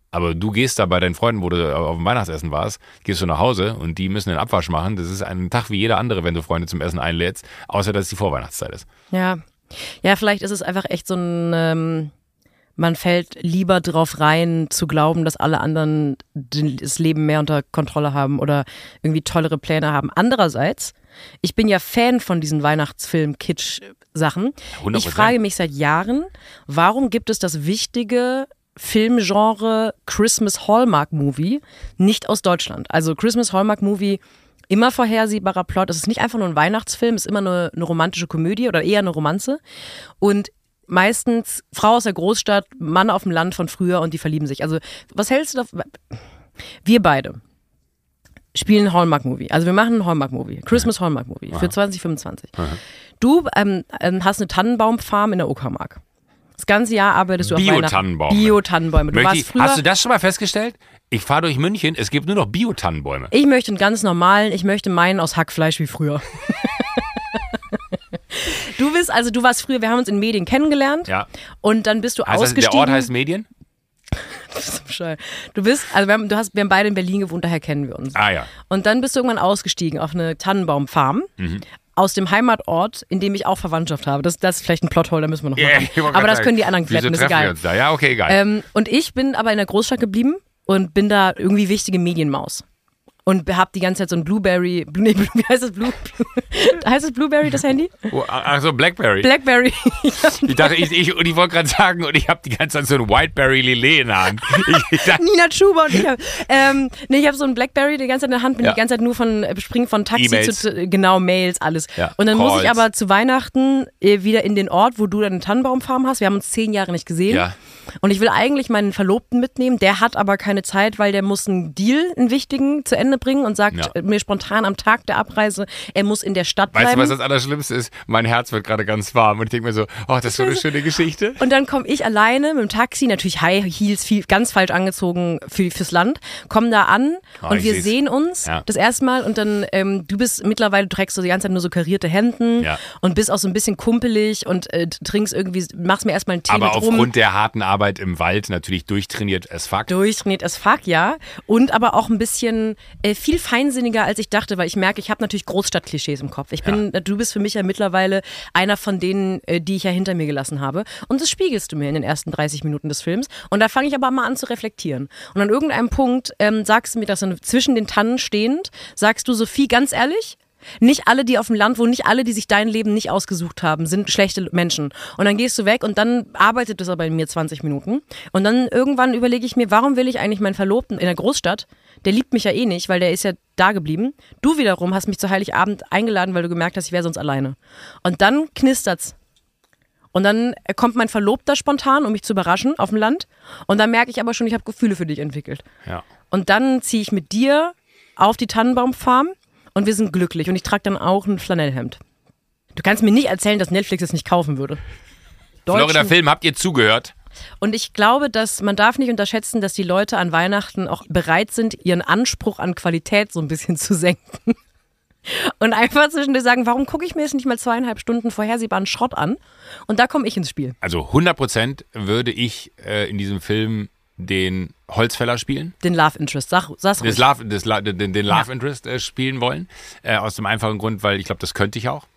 Aber du gehst da bei deinen Freunden, wo du auf dem Weihnachtsessen warst, gehst du nach Hause und die müssen den Abwasch machen. Das ist ein Tag wie jeder andere, wenn du Freunde zum Essen einlädst, außer dass es die Vorweihnachtszeit ist. Ja. Ja, vielleicht ist es einfach echt so ein, ähm, man fällt lieber drauf rein, zu glauben, dass alle anderen das Leben mehr unter Kontrolle haben oder irgendwie tollere Pläne haben. Andererseits, ich bin ja Fan von diesen Weihnachtsfilm-Kitsch-Sachen. Ich frage mich seit Jahren, warum gibt es das wichtige Filmgenre Christmas Hallmark Movie nicht aus Deutschland? Also Christmas Hallmark Movie immer vorhersehbarer Plot. Es ist nicht einfach nur ein Weihnachtsfilm, es ist immer eine, eine romantische Komödie oder eher eine Romanze. Und meistens Frau aus der Großstadt, Mann auf dem Land von früher und die verlieben sich. Also, was hältst du davon? Wir beide. spielen ein Hallmark-Movie. Also wir machen ein Hallmark-Movie, Christmas Hallmark-Movie für 2025. Du ähm, ähm, hast eine Tannenbaumfarm in der Uckermark. Das ganze Jahr arbeitest du auf Weihnachten. Bio-Tannenbäume. Bio-Tannenbäume. Du Möchte warst ich, früher, hast du das schon mal festgestellt? Ich fahre durch München, es gibt nur noch Bio-Tannenbäume. ich möchte einen ganz normalen, ich möchte meinen aus Hackfleisch wie früher. <laughs> du bist, also du warst früher, wir haben uns in Medien kennengelernt Ja. und dann bist du Heißt das, ausgestiegen. der Ort heißt Medien? <laughs> Du bist, also wir haben, du hast, wir haben beide in Berlin gewohnt, daher kennen wir uns. Ah ja. Und dann bist du irgendwann ausgestiegen auf eine Tannenbaumfarm. Mhm. Aus dem Heimatort, in dem ich auch Verwandtschaft habe. Das, das ist vielleicht ein Plothole, da müssen wir noch machen. <laughs> wollte Aber das sagen, können die anderen glätten, ist egal. Ja, okay, egal. Ähm, und ich bin aber in der Großstadt geblieben und bin da irgendwie wichtige Medienmaus. Und hab die ganze Zeit so ein Blueberry, <laughs> nee, wie heißt das? Blue, <laughs> heißt es Blueberry, das Handy? oh, also Blackberry. Blackberry. <laughs> ich dachte, ich, ich, und ich wollte gerade sagen, und ich habe die ganze Zeit so ein Whiteberry Lillet in der Hand. Ich, dachte, Nina Schuber und ich hab, ähm, nee, ich habe so ein Blackberry die ganze Zeit in der Hand, bin Ja. die ganze Zeit nur von äh, springen von Taxi E-Mails. zu genau Mails, alles. Ja. Und dann muss ich Calls. aber zu Weihnachten äh, wieder in den Ort, wo du deine Tannenbaumfarm hast. Wir haben uns zehn Jahre nicht gesehen. Ja. Und ich will eigentlich meinen Verlobten mitnehmen, der hat aber keine Zeit, weil der muss einen Deal, einen wichtigen, zu Ende bringen und sagt Ja. mir spontan am Tag der Abreise, er muss in der Stadt weißt du, bleiben. was das Allerschlimmste ist? Mein Herz wird gerade ganz warm und ich denke mir so, oh, das ist so eine schöne Geschichte. Und dann komme ich alleine mit dem Taxi, natürlich High Heels, viel, ganz falsch angezogen für, fürs Land, komme da an Oh, und wir seh's. sehen uns Ja. das erste Mal und dann, ähm, du bist mittlerweile, du trägst so die ganze Zeit nur so karierte Hemden Ja. und bist auch so ein bisschen kumpelig und äh, trinkst irgendwie, machst mir erstmal einen Tee Aber mit rum. aufgrund der harten Arbeit im Wald natürlich durchtrainiert as fuck. Durchtrainiert as fuck, ja. Und aber auch ein bisschen äh, viel feinsinniger, als ich dachte, weil ich merke, ich habe natürlich Großstadtklischees im Kopf. Ich bin, du bist für mich ja mittlerweile einer von denen, äh, die ich ja hinter mir gelassen habe. Und das spiegelst du mir in den ersten 30 Minuten des Films. Und da fange ich aber mal an zu reflektieren. Und an irgendeinem Punkt ähm, sagst du mir, dass dann zwischen den Tannen stehend, sagst du, Sophie, ganz ehrlich, nicht alle, die auf dem Land wohnen, nicht alle, die sich dein Leben nicht ausgesucht haben, sind schlechte Menschen. Und dann gehst du weg und dann arbeitet das aber in mir 20 Minuten. Und dann irgendwann überlege ich mir, warum will ich eigentlich meinen Verlobten in der Großstadt? Der liebt mich ja eh nicht, weil der ist ja da geblieben. Du wiederum hast mich zu Heiligabend eingeladen, weil du gemerkt hast, ich wäre sonst alleine. Und dann knistert's. Und dann kommt mein Verlobter spontan, um mich zu überraschen, auf dem Land. Und dann merke ich aber schon, ich habe Gefühle für dich entwickelt. Ja. Und dann ziehe ich mit dir auf die Tannenbaumfarm und wir sind glücklich. Und ich trage dann auch ein Flanellhemd. Du kannst mir nicht erzählen, dass Netflix es nicht kaufen würde. Florida Film, habt ihr zugehört? Und ich glaube, dass man darf nicht unterschätzen, dass die Leute an Weihnachten auch bereit sind, ihren Anspruch an Qualität so ein bisschen <laughs> zu senken. Und einfach zwischendurch sagen, warum gucke ich mir jetzt nicht mal zweieinhalb Stunden vorhersehbaren Schrott an? Und da komme ich ins Spiel. Also 100% würde ich äh, in diesem Film den Holzfäller spielen. Den Love Interest. Sag, sag's. Das Love, das, den, den Love Interest äh, spielen wollen. Äh, aus dem einfachen Grund, weil ich glaube, das könnte ich auch.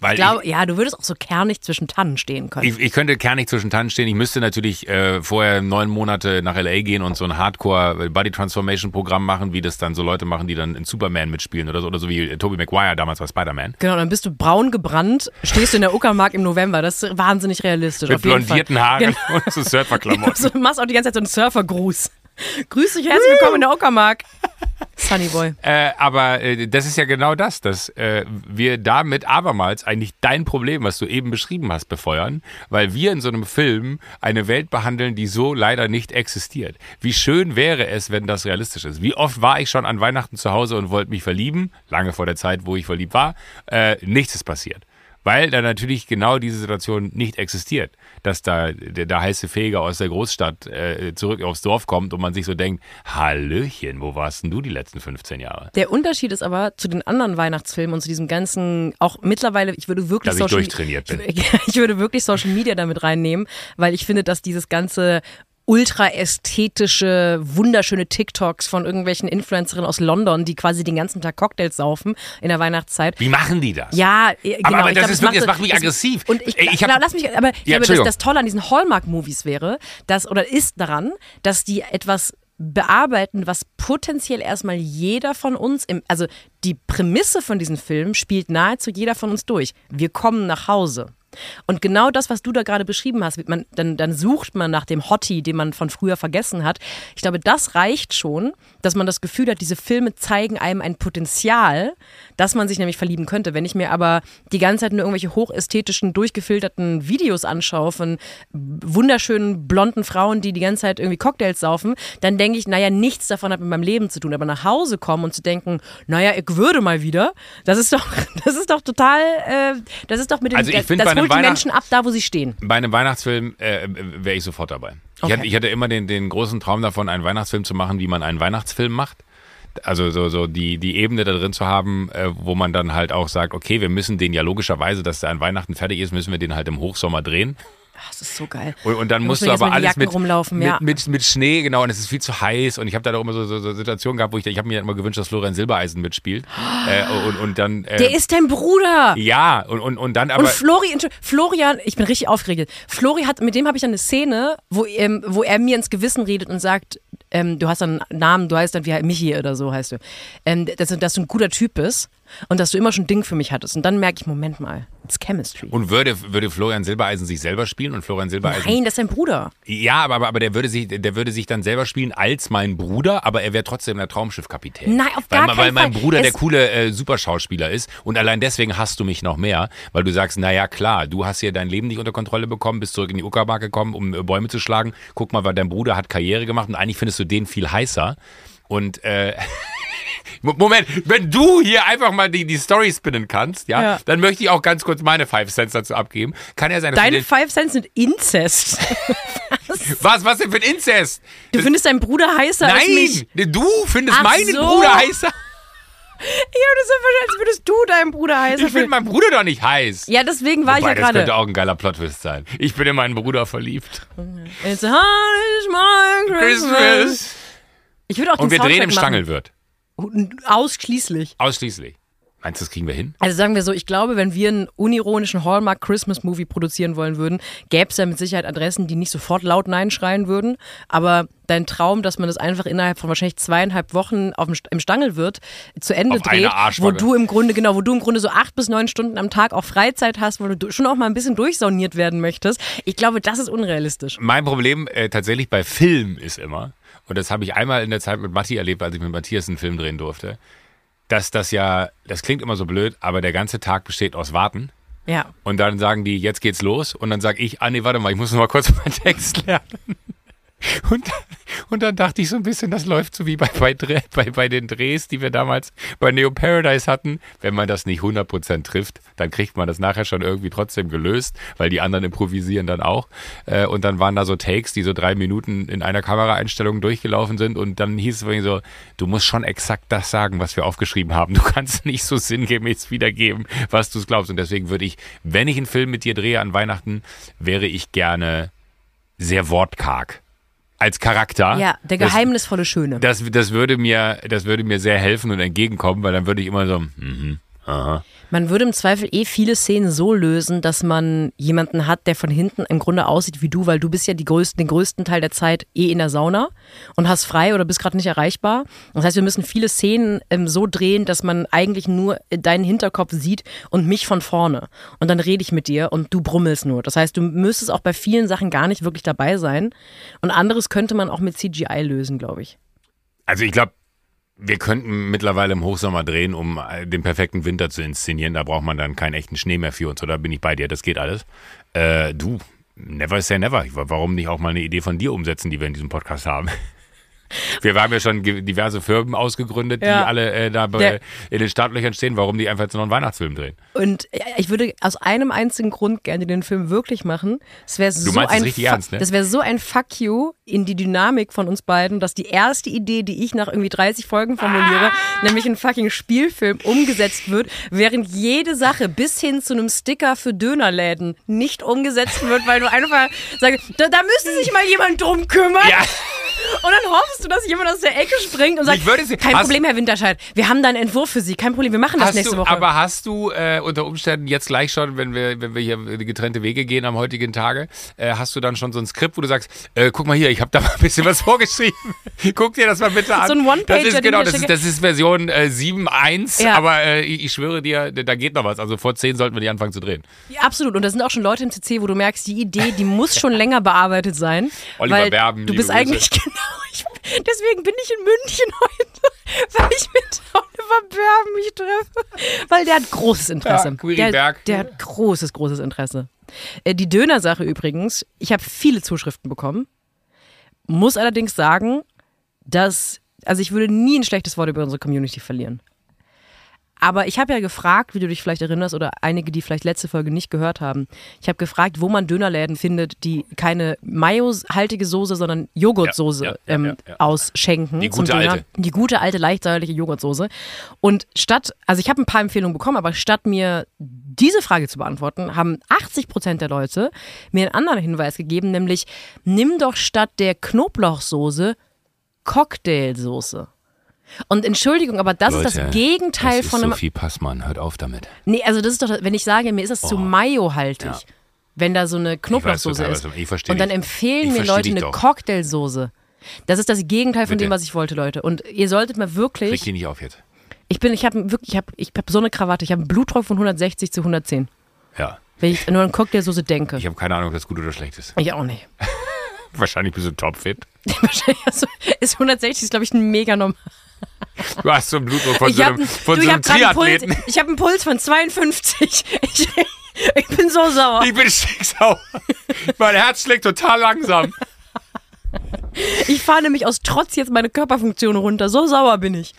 Weil Ich glaube, ja, du würdest auch so kernig zwischen Tannen stehen können. Ich, ich könnte kernig zwischen Tannen stehen. Ich müsste natürlich äh, vorher neun Monate nach LA gehen und so ein Hardcore Body Transformation Programm machen, wie das dann so Leute machen, die dann in Superman mitspielen oder so, oder so wie äh, Tobey Maguire damals bei Spider-Man. Genau, dann bist du braun gebrannt, stehst du in der Uckermark im November. Das ist wahnsinnig realistisch. Mit blondierten. Haaren Genau. <laughs> und so Surferklamotten. <laughs> Du machst auch die ganze Zeit so einen Surfergruß. Grüß dich, herzlich willkommen in der Uckermark. Sunny Boy. Äh, aber äh, das ist ja genau das, dass äh, wir damit abermals eigentlich dein Problem, was du eben beschrieben hast, befeuern, weil wir in so einem Film eine Welt behandeln, die so leider nicht existiert. Wie schön wäre es, wenn das realistisch ist. Wie oft war ich schon an Weihnachten zu Hause und wollte mich verlieben, lange vor der Zeit, wo ich verliebt war, äh, nichts ist passiert. Weil da natürlich genau diese Situation nicht existiert, dass da der, der heiße Feger aus der Großstadt äh, zurück aufs Dorf kommt und man sich so denkt, Hallöchen, wo warst denn du die letzten 15 Jahre? Der Unterschied ist aber zu den anderen Weihnachtsfilmen und zu diesem ganzen, auch mittlerweile, ich würde wirklich Dass ich Social, durchtrainiert bin. <laughs> Ich würde wirklich Social Media damit reinnehmen, weil ich finde, dass dieses ganze ultra ästhetische, wunderschöne TikToks von irgendwelchen Influencerinnen aus London, die quasi den ganzen Tag Cocktails saufen in der Weihnachtszeit. Wie machen die das? Ja, äh, genau. aber ich das glaub, ist wirklich- das macht mich aggressiv. Und ich, ich hab- lass mich, aber ich glaube, das Tolle an diesen Hallmark-Movies wäre, dass, oder ist daran, dass die etwas bearbeiten, was potenziell erstmal jeder von uns, im, also die Prämisse von diesem Film spielt nahezu jeder von uns durch. Wir kommen nach Hause. Und genau das, was du da gerade beschrieben hast, man, dann, dann sucht man nach dem Hottie, den man von früher vergessen hat. Ich glaube, das reicht schon, dass man das Gefühl hat, diese Filme zeigen einem ein Potenzial, dass man sich nämlich verlieben könnte. Wenn ich mir aber die ganze Zeit nur irgendwelche hochästhetischen, durchgefilterten Videos anschaue von wunderschönen blonden Frauen, die die ganze Zeit irgendwie Cocktails saufen, dann denke ich, naja, nichts davon hat mit meinem Leben zu tun. Aber nach Hause kommen und zu denken, naja, ich würde mal wieder, das ist doch, <laughs> das ist doch total, äh, das ist doch mit dem, Also ich das einem holt die Menschen ab, da wo sie stehen. Bei einem Weihnachtsfilm äh, wäre ich sofort dabei. Ich, Okay. hatte, ich hatte immer den, den großen Traum davon, einen Weihnachtsfilm zu machen, wie man einen Weihnachtsfilm macht. Also so, so die, die Ebene da drin zu haben, äh, wo man dann halt auch sagt, okay, wir müssen den ja logischerweise, dass der an Weihnachten fertig ist, müssen wir den halt im Hochsommer drehen. Ach, das ist so geil. Und, und dann Da musst muss du aber mit alles mit, rumlaufen, mit, ja. mit, mit Schnee, genau, und es ist viel zu heiß. Und ich habe da auch immer so, so, so Situationen gehabt, wo ich, ich habe mir immer gewünscht, dass Florian Silbereisen mitspielt. äh, und, und dann. Äh, Der ist dein Bruder. ja, und, und, und dann aber. Und Flori, Florian, ich bin richtig aufgeregt. Flori hat, mit dem habe ich dann eine Szene, wo, ähm, wo er mir ins Gewissen redet und sagt, ähm, du hast dann einen Namen, du heißt dann wie Michi oder so heißt du, ähm, dass, dass du ein guter Typ bist und dass du immer schon ein Ding für mich hattest. Und dann merke ich, Moment mal, it's chemistry. und würde, würde Florian Silbereisen sich selber spielen und Florian Silbereisen. Nein, das ist dein Bruder. Ja, aber, aber, aber der, würde sich, der würde sich dann selber spielen als mein Bruder, aber er wäre trotzdem der Traumschiffkapitän. Nein, auf weil, gar Weil keinen mein Fall. Bruder der Es- coole äh, Superschauspieler ist und allein deswegen hasst du mich noch mehr, weil du sagst, naja klar, du hast hier dein Leben nicht unter Kontrolle bekommen, bist zurück in die Uckermark gekommen, um äh, Bäume zu schlagen. Guck mal, weil dein Bruder hat Karriere gemacht und eigentlich findest du den viel heißer. Und äh, <laughs> Moment, wenn du hier einfach mal die, die Story spinnen kannst, ja, Ja. dann möchte ich auch ganz kurz meine Five Cents dazu abgeben. Kann ja sein, dass Deine Five Cents sind Inzest. <laughs> was, was denn für ein Inzest? Du findest deinen Bruder heißer als mich. Nein, du findest Ach meinen so. Bruder heißer. Ich habe das so verstanden, als würdest du deinen Bruder heißer Ich finde meinen Bruder doch nicht heiß. Ja, deswegen war Wobei, ich ja das könnte gerade. auch ein geiler Plot-Twist sein. Ich bin in meinen Bruder verliebt. It's a hard small Christmas. Ich würde auch den Und wir drehen im Soundtrack machen. Stangelwirt. Ausschließlich. Ausschließlich. Meinst du, das kriegen wir hin? Also sagen wir so, ich glaube, wenn wir einen unironischen Hallmark Christmas Movie produzieren wollen würden, gäbe es da mit Sicherheit Adressen, die nicht sofort laut Nein schreien würden. Aber dein Traum, dass man das einfach innerhalb von wahrscheinlich zweieinhalb Wochen auf dem, im Stangelwirt zu Ende Auf dreht, wo du im Grunde, genau, wo du im Grunde so acht bis neun Stunden am Tag auch Freizeit hast, wo du schon auch mal ein bisschen durchsauniert werden möchtest. Ich glaube, das ist unrealistisch. Mein Problem äh, tatsächlich bei Film ist immer, und das habe ich einmal in der Zeit mit Matti erlebt, als ich mit Matthias einen Film drehen durfte, dass das ja, das klingt immer so blöd, aber der ganze Tag besteht aus Warten. Ja. Und dann sagen die, jetzt geht's los. Und dann sag ich, ah nee, warte mal, ich muss noch mal kurz <laughs> meinen Text lernen. <laughs> Und, und dann dachte ich so ein bisschen, das läuft so wie bei, bei, bei, bei den Drehs, die wir damals bei Neo Paradise hatten. Wenn man das nicht 100% trifft, dann kriegt man das nachher schon irgendwie trotzdem gelöst, weil die anderen improvisieren dann auch. Äh, Und dann waren da so Takes, die so drei Minuten in einer Kameraeinstellung durchgelaufen sind. Und dann hieß es irgendwie so, du musst schon exakt das sagen, was wir aufgeschrieben haben. Du kannst <laughs> nicht so sinngemäß wiedergeben, was du glaubst. Und deswegen würde ich, wenn ich einen Film mit dir drehe an Weihnachten, wäre ich gerne sehr wortkarg. Als Charakter. Ja, der geheimnisvolle Schöne. das, das, würde mir, das würde mir sehr helfen und entgegenkommen, weil dann würde ich immer so, mhm, aha. Man würde im Zweifel eh viele Szenen so lösen, dass man jemanden hat, der von hinten im Grunde aussieht wie du, weil du bist ja größten, den größten Teil der Zeit eh in der Sauna und hast frei oder bist gerade nicht erreichbar. Das heißt, wir müssen viele Szenen ähm, so drehen, dass man eigentlich nur deinen Hinterkopf sieht und mich von vorne. Und dann rede ich mit dir und du brummelst nur. Das heißt, du müsstest auch bei vielen Sachen gar nicht wirklich dabei sein. Und anderes könnte man auch mit CGI lösen, glaube ich. Also ich glaube, wir könnten mittlerweile im Hochsommer drehen, um äh, den perfekten Winter zu inszenieren. Da braucht man dann keinen echten Schnee mehr für uns. Oder bin ich bei dir? Das geht alles. Äh, du, never say never. Warum nicht auch mal eine Idee von dir umsetzen, die wir in diesem Podcast haben? <laughs> Wir haben ja schon diverse Firmen ausgegründet, die Ja. alle äh, da Der- in den Startlöchern stehen, warum die einfach jetzt noch einen Weihnachtsfilm drehen. Und ich würde aus einem einzigen Grund gerne den Film wirklich machen. Es wäre so meinst es ein richtig Fu- ernst, ne? Das wäre so ein Fuck you in die Dynamik von uns beiden, dass die erste Idee, die ich nach irgendwie 30 Folgen formuliere, Ah! nämlich ein fucking Spielfilm umgesetzt wird, während jede Sache bis hin zu einem Sticker für Dönerläden nicht umgesetzt wird, weil du einfach sagst, da, da müsste sich mal jemand drum kümmern. Ja. Und dann hoffst du, dass jemand aus der Ecke springt und sagt, Ich würde sie- kein Problem, Herr Winterscheid, wir haben da einen Entwurf für Sie, kein Problem, wir machen das nächste du, Woche. aber hast du äh, unter Umständen jetzt gleich schon, wenn wir, wenn wir hier getrennte Wege gehen am heutigen Tage, äh, hast du dann schon so ein Skript, wo du sagst, äh, guck mal hier, ich habe da mal ein bisschen was <laughs> vorgeschrieben. guck dir das mal bitte an. So ein One-Pager, Das ist genau, das da ist, das ist Version äh, 7.1, Ja. aber äh, ich, ich schwöre dir, da geht noch was. Also vor 10 sollten wir die anfangen zu drehen. Ja, absolut. Und da sind auch schon Leute im CC, wo du merkst, die Idee, die muss <laughs> schon länger bearbeitet sein. Oliver Berben, du bist eigentlich <laughs> genau. Ich, Deswegen bin ich in München heute, <laughs> weil ich mit Oliver Bär mich treffe. Weil der hat großes Interesse. Ja, der, der hat großes, großes Interesse. Äh, Die Döner-Sache übrigens, ich habe viele Zuschriften bekommen. Muss allerdings sagen, dass, also ich würde nie ein schlechtes Wort über unsere Community verlieren. Aber ich habe ja gefragt, wie du dich vielleicht erinnerst, oder einige, die vielleicht letzte Folge nicht gehört haben. Ich habe gefragt, wo man Dönerläden findet, die keine Mayo-haltige Soße, sondern Joghurtsoße Ja, ja, ähm, ja, ausschenken. Die gute alte. Die gute, alte, leicht säuerliche Joghurtsoße. Und statt, also ich habe ein paar Empfehlungen bekommen, aber statt mir diese Frage zu beantworten, haben 80 Prozent der Leute mir einen anderen Hinweis gegeben, nämlich nimm doch statt der Knoblauchsoße Cocktailsoße. Und Entschuldigung, aber das ist das Gegenteil von einem. Sophie Passmann, hört auf damit. Nee, also das ist doch, wenn ich sage, mir ist das zu Mayo-haltig. Ja. Wenn da so eine Knoblauchsoße ist. was du- ich versteh Und dann empfehlen mir Leute eine. Cocktailsoße. Das ist das Gegenteil von Bitte. dem, was ich wollte, Leute. Und ihr solltet mal Krieg wirklich. die nicht auf jetzt. Ich bin, ich habe wirklich, ich habe ich hab so eine Krawatte. Ich habe einen Blutdruck von 160 zu 110. Ja. Wenn ich nur an Cocktailsoße denke. Ich habe keine Ahnung, ob das gut oder schlecht ist. Ich auch nicht. <laughs> Wahrscheinlich bist du topfit. <laughs> Wahrscheinlich also, ist 160 ist, glaube ich, ein mega normal. <laughs> Du hast so einen Blutdruck von Ich so habe einem, von du, so ich einem einen Puls, Triathleten. ich hab einen Puls von 52. <laughs> Ich, ich bin so sauer. Ich bin stinksauer. mein Herz schlägt total langsam. Ich fahre nämlich aus Trotz jetzt meine Körperfunktion runter. So sauer bin ich.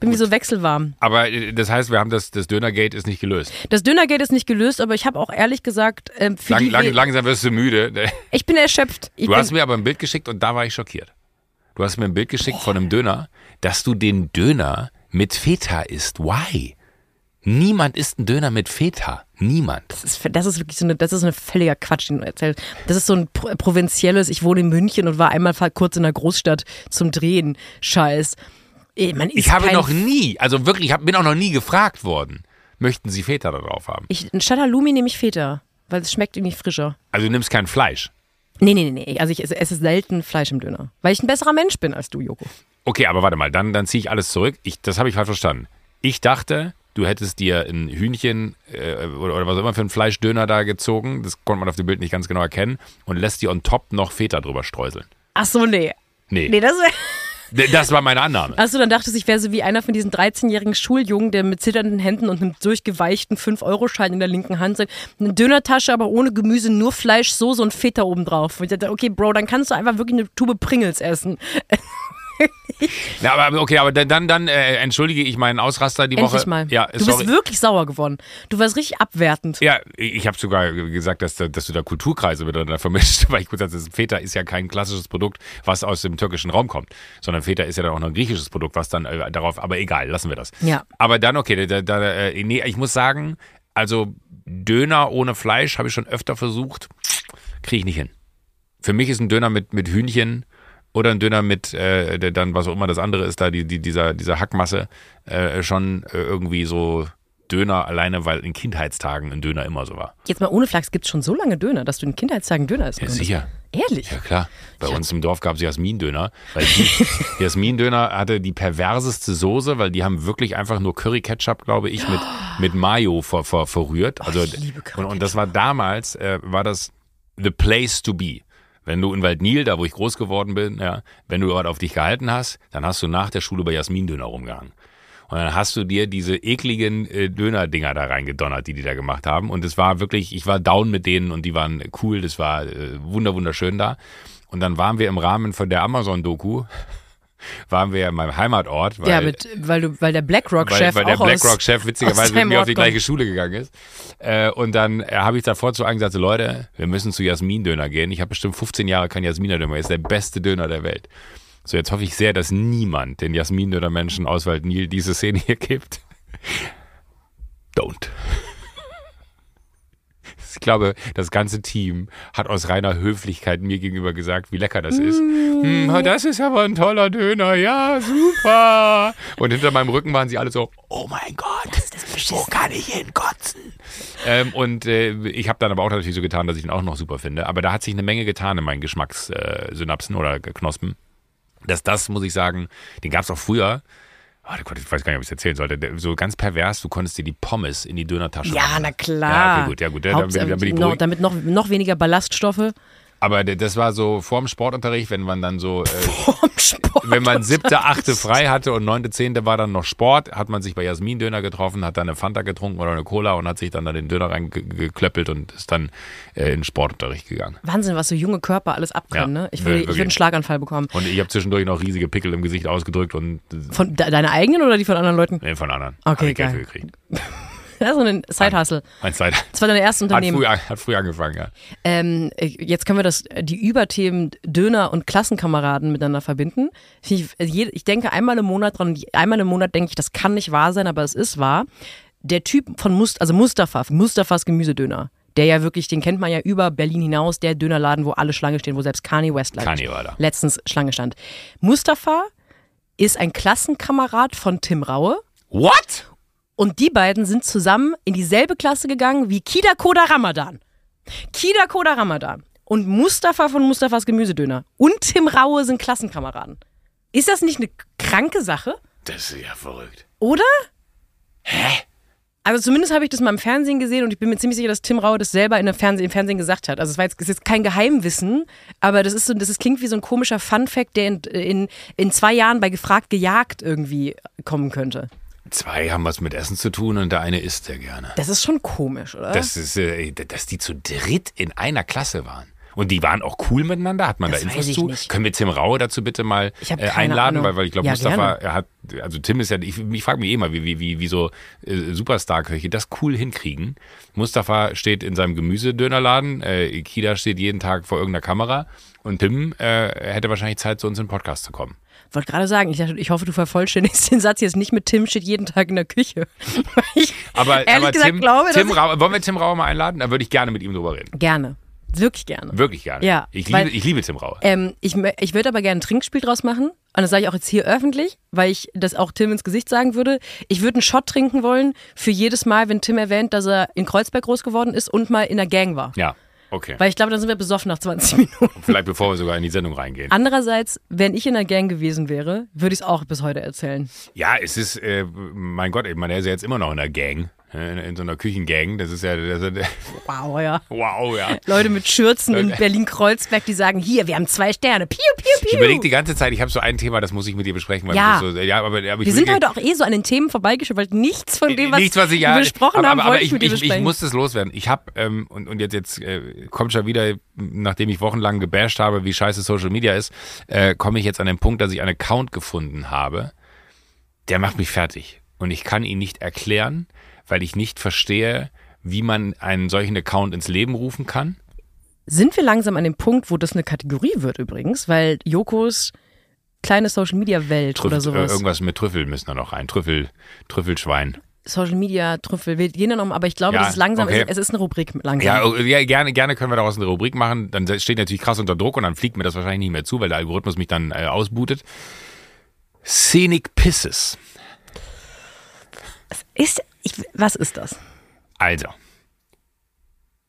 Bin wie so wechselwarm. Aber äh, das heißt, wir haben das, das Dönergate ist nicht gelöst. Das Dönergate ist nicht gelöst, aber ich habe auch ehrlich gesagt, für Lang, lang, langsam wirst du müde. ich bin erschöpft. Ich Du bin, hast mir aber ein Bild geschickt und da war ich schockiert. Du hast mir ein Bild geschickt von einem Döner, dass du den Döner mit Feta isst. Why? Niemand isst einen Döner mit Feta. Niemand. das, ist, das ist wirklich so eine, das ist ein völliger Quatsch, den du erzählst. Das ist so ein pro- provinzielles, ich wohne in München und war einmal kurz in der Großstadt zum Drehen. Scheiß. Ich habe noch nie, also wirklich, ich bin auch noch nie gefragt worden, möchten Sie Feta da drauf haben? Ich, statt Halloumi nehme ich Feta, weil es schmeckt irgendwie frischer. Also du nimmst kein Fleisch. Nee, nee, nee, nee. Also ich esse, esse selten Fleisch im Döner. Weil ich ein besserer Mensch bin als du, Joko. Okay, aber warte mal, dann, dann ziehe ich alles zurück. Ich, das habe ich falsch verstanden. Ich dachte, du hättest dir ein Hühnchen äh, oder, oder was auch immer für ein Fleischdöner da gezogen, das konnte man auf dem Bild nicht ganz genau erkennen, und lässt dir on top noch Feta drüber streuseln. Ach so, nee. Nee, Nee, das das war meine Annahme. Achso, dann dachtest du, ich wäre so wie einer von diesen 13-jährigen Schuljungen, der mit zitternden Händen und einem durchgeweichten 5-Euro-Schein in der linken Hand sagt, eine Dönertasche, aber ohne Gemüse, nur Fleisch, Soße und Feta obendrauf. Und ich dachte, okay, Bro, dann kannst du einfach wirklich eine Tube Pringles essen. Ja, aber okay, aber dann, dann, äh, entschuldige ich meinen Ausraster die Endlich Woche. mal. Ja, du sorry. bist wirklich sauer geworden. Du warst richtig abwertend. Ja, ich habe sogar gesagt, dass, da- dass du da Kulturkreise miteinander vermischt, <laughs> weil ich kurz sagte, Feta ist ja kein klassisches Produkt, was aus dem türkischen Raum kommt, sondern Feta ist ja dann auch noch ein griechisches Produkt, was dann äh, darauf, aber egal, lassen wir das. Ja. Aber dann, okay, da, da, äh, nee, ich muss sagen, also Döner ohne Fleisch habe ich schon öfter versucht, kriege ich nicht hin. Für mich ist ein Döner mit, mit Hühnchen oder ein Döner mit äh, dann, was auch immer das andere ist, da die, die, dieser, dieser Hackmasse, äh, schon äh, irgendwie so Döner alleine, weil in Kindheitstagen ein Döner immer so war. Jetzt mal ohne Flachs, gibt es schon so lange Döner, dass du in Kindheitstagen Döner essen Ja, konntest? sicher. Ehrlich? Ja, klar. Bei uns im Dorf gab es Jasmin-Döner. <laughs> Jasmin-Döner hatte die perverseste Soße, weil die haben wirklich einfach nur Curry-Ketchup, glaube ich, mit, <gasps> mit Mayo ver, ver, verrührt. Also, ich liebe und, und das war damals, äh, war das the place to be. Wenn du in Waldnil, da wo ich groß geworden bin, ja, wenn du dort auf dich gehalten hast, dann hast du nach der Schule bei Jasmin-Döner rumgehangen. Und dann hast du dir diese ekligen äh, Döner-Dinger da reingedonnert, die die da gemacht haben. Und es war wirklich, ich war down mit denen und die waren cool, das war äh, wunder wunderschön da. Und dann waren wir im Rahmen von der Amazon-Doku, waren wir in meinem Heimatort, weil, ja, mit, weil, du, weil der weil, BlackRock-Chef weil der auch aus- BlackRock-Chef witzigerweise mit mir auf die gleiche Schule gegangen ist. Äh, und dann äh, habe ich davor zu allen gesagt, so, Leute, wir müssen zu Jasmin-Döner gehen. Ich habe bestimmt 15 Jahre kein Jasmin-Döner, ist der beste Döner der Welt. So, jetzt hoffe ich sehr, dass niemand den Jasmin-Döner-Menschen aus Waldnil diese Szene hier gibt. Don't. Ich glaube, das ganze Team hat aus reiner Höflichkeit mir gegenüber gesagt, wie lecker das ist. Mm. Hm, das ist aber ein toller Döner, ja, super. Und hinter meinem Rücken waren sie alle so, oh mein Gott, wo kann ich hinkotzen? Ähm, und äh, ich habe dann aber auch natürlich so getan, dass ich ihn auch noch super finde. Aber da hat sich eine Menge getan in meinen Geschmackssynapsen oder Knospen. Dass das, muss ich sagen, den gab es auch früher. Oh Gott, ich weiß gar nicht, ob ich es erzählen sollte. So ganz pervers, du konntest dir die Pommes in die Dönertasche Ja, machen. na klar. Ja, okay, gut, ja, gut. Dann bin ich noch, damit noch, noch weniger Ballaststoffe. Aber das war so vorm Sportunterricht, wenn man dann so, äh, Vom Sport. wenn man siebte, achte frei hatte und neunte, zehnte war dann noch Sport, hat man sich bei Jasmin Döner getroffen, hat dann eine Fanta getrunken oder eine Cola und hat sich dann da den Döner reingeklöppelt und ist dann äh, in den Sportunterricht gegangen. Wahnsinn, was so junge Körper alles abkönnen, Ja, ne? Ich würde einen Schlaganfall bekommen. Und ich habe zwischendurch noch riesige Pickel im Gesicht ausgedrückt und äh, Von de deine eigenen oder die von anderen Leuten? nee, von anderen. Okay, geil. für gekriegt. Das ist so ein Side-Hustle. Mein zweiter. Das war dein erstes Hat Unternehmen. früh, an- hat früh angefangen, ja. Ähm, jetzt können wir das, die Überthemen Döner und Klassenkameraden miteinander verbinden. Ich, ich denke einmal im Monat dran, einmal im Monat denke ich, das kann nicht wahr sein, aber es ist wahr. Der Typ von Must, also Mustafa, Mustafas Gemüsedöner, der ja wirklich, den kennt man ja über Berlin hinaus, der Dönerladen, wo alle Schlange stehen, wo selbst Kanye West Kanye war da. letztens Schlange stand. Mustafa ist ein Klassenkamerad von Tim Raue. What? Und die beiden sind zusammen in dieselbe Klasse gegangen wie Kida Koda Ramadan. Kida Koda Ramadan und Mustafa von Mustafas Gemüsedöner und Tim Raue sind Klassenkameraden. Ist das nicht eine kranke Sache? Das ist ja verrückt. Oder? Hä? Also zumindest habe ich das mal im Fernsehen gesehen und ich bin mir ziemlich sicher, dass Tim Raue das selber in der Fernseh im Fernsehen gesagt hat. Also es war jetzt, ist jetzt kein Geheimwissen, aber das ist so, das ist, klingt wie so ein komischer Fun-Fact, der in, in, in zwei Jahren bei Gefragt gejagt irgendwie kommen könnte. Zwei haben was mit Essen zu tun und der eine isst sehr gerne. Das ist schon komisch, oder? Das ist, äh, dass die zu dritt in einer Klasse waren. Und die waren auch cool miteinander, hat man Das da Infos zu? nicht. Können wir Tim Raue dazu bitte mal äh, einladen, Ahnung. weil, weil ich glaube, Ja, Mustafa, gerne. er hat, also Tim ist ja, ich, ich frage mich eh mal, wie, wie, wie, wie so äh, Superstar-Köche das cool hinkriegen. Mustafa steht in seinem Gemüsedönerladen, äh, Kida steht jeden Tag vor irgendeiner Kamera und Tim äh, hätte wahrscheinlich Zeit, zu uns in den Podcast zu kommen. Wollte gerade sagen, ich, dachte, ich hoffe, du vervollständigst <laughs> den Satz jetzt nicht mit Tim steht jeden Tag in der Küche. <laughs> Ich Aber, ehrlich aber gesagt Tim, glaube, Tim Raue, wollen wir Tim Raue mal einladen? Dann würde ich gerne mit ihm drüber reden. gerne. Wirklich gerne. Wirklich gerne. Ja, ich, weil- liebe, ich liebe Tim Raue. Ähm, ich ich würde aber gerne ein Trinkspiel draus machen. Und das sage ich auch jetzt hier öffentlich, weil ich das auch Tim ins Gesicht sagen würde. Ich würde einen Shot trinken wollen für jedes Mal, wenn Tim erwähnt, dass er in Kreuzberg groß geworden ist und mal in der Gang war. Ja, okay. Weil ich glaube, dann sind wir besoffen nach 20 Minuten. Vielleicht bevor wir sogar in die Sendung reingehen. Andererseits, wenn ich in der Gang gewesen wäre, würde ich es auch bis heute erzählen. Ja, es ist, äh, mein Gott, ich meine, er ist ja jetzt immer noch in der Gang, in, in so einer Küchengang. Das ist ja, das ist, Wow, ja. wow, ja. Leute mit Schürzen in Berlin-Kreuzberg, die sagen, hier, wir haben zwei Sterne. Piu, piu, piu. Ich überlege die ganze Zeit, ich habe so ein Thema, das muss ich mit dir besprechen. Weil Ja. so, ja aber, aber ich wir sind heute auch eh so an den Themen vorbeigeschwört, weil nichts von dem, was, Nichts, was ich ja, wir besprochen aber, haben, aber, wollte ich, ich, mit dir ich, besprechen. ich muss das loswerden. Ich habe, ähm, und, und jetzt, jetzt äh, kommt schon wieder, nachdem ich wochenlang gebasht habe, wie scheiße Social Media ist, äh, komme ich jetzt an den Punkt, dass ich einen Account gefunden habe, der macht mich fertig. Und ich kann ihn nicht erklären, weil ich nicht verstehe, wie man einen solchen Account ins Leben rufen kann. Sind wir langsam an dem Punkt, wo das eine Kategorie wird übrigens, weil Jokos kleine Social Media Welt Trüffel, oder äh, sowas. irgendwas mit Trüffel müssen da noch rein. Trüffel, Trüffelschwein. Social Media Trüffel, wir gehen noch, aber ich glaube, Ja, das ist langsam, okay. es, es ist eine Rubrik langsam. Ja, oh, ja, gerne, gerne können wir daraus eine Rubrik machen. Dann steht natürlich krass unter Druck und dann fliegt mir das wahrscheinlich nicht mehr zu, weil der Algorithmus mich dann äh, ausbootet. Scenic Pisses. Ist, ich, was ist das? Also,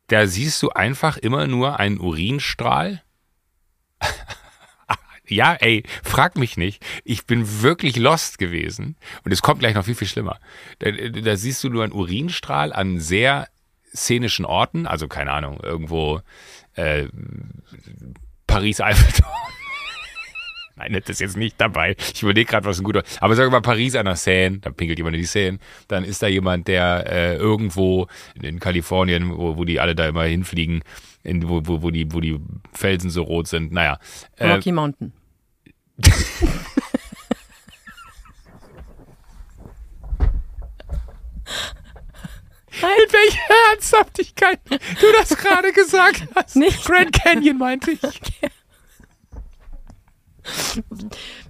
da siehst du einfach immer nur einen Urinstrahl. <laughs> ja, ey, frag mich nicht. Ich bin wirklich lost gewesen. Und es kommt gleich noch viel, viel schlimmer. Da, da siehst du nur einen Urinstrahl an sehr szenischen Orten. Also, keine Ahnung, irgendwo äh, Paris Eiffelturm. Nein, das ist jetzt nicht dabei. Ich überlege gerade, was ein guter. Aber sag mal Paris an der Seine, da pinkelt jemand in die Seine. Dann ist da jemand, der äh, irgendwo in Kalifornien, wo, wo die alle da immer hinfliegen, in, wo, wo, wo, die, wo die Felsen so rot sind. Naja. Äh, Rocky Mountain. <laughs> mit welcher Ernsthaftigkeit du das gerade gesagt hast. Nicht. Grand Canyon meinte ich. <laughs>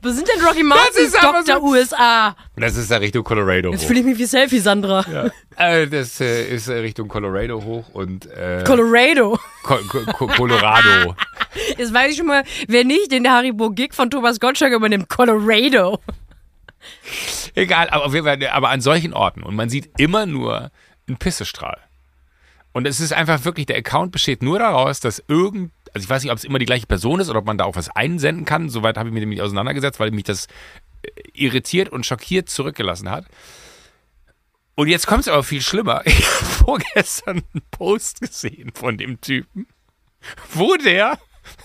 Wo sind denn Rocky Mountains, Dr. so- USA? Das ist da Richtung Colorado Jetzt hoch. fühle ich mich wie Selfie, Sandra. Ja. Äh, das äh, ist äh, Richtung Colorado hoch und äh, Colorado. Co Co Co Colorado. <laughs> Jetzt weiß ich schon mal, wer nicht den Haribo-Gig von Thomas Gottschalk übernimmt. Colorado. Egal, aber, auf jeden Fall, aber an solchen Orten und man sieht immer nur einen Pissestrahl. Und es ist einfach wirklich, der Account besteht nur daraus, dass irgend, also ich weiß nicht, ob es immer die gleiche Person ist oder ob man da auch was einsenden kann. Soweit habe ich mich nämlich auseinandergesetzt, weil mich das äh, irritiert und schockiert zurückgelassen hat. Und jetzt kommt es aber viel schlimmer. <laughs> Ich habe vorgestern einen Post gesehen von dem Typen, wo der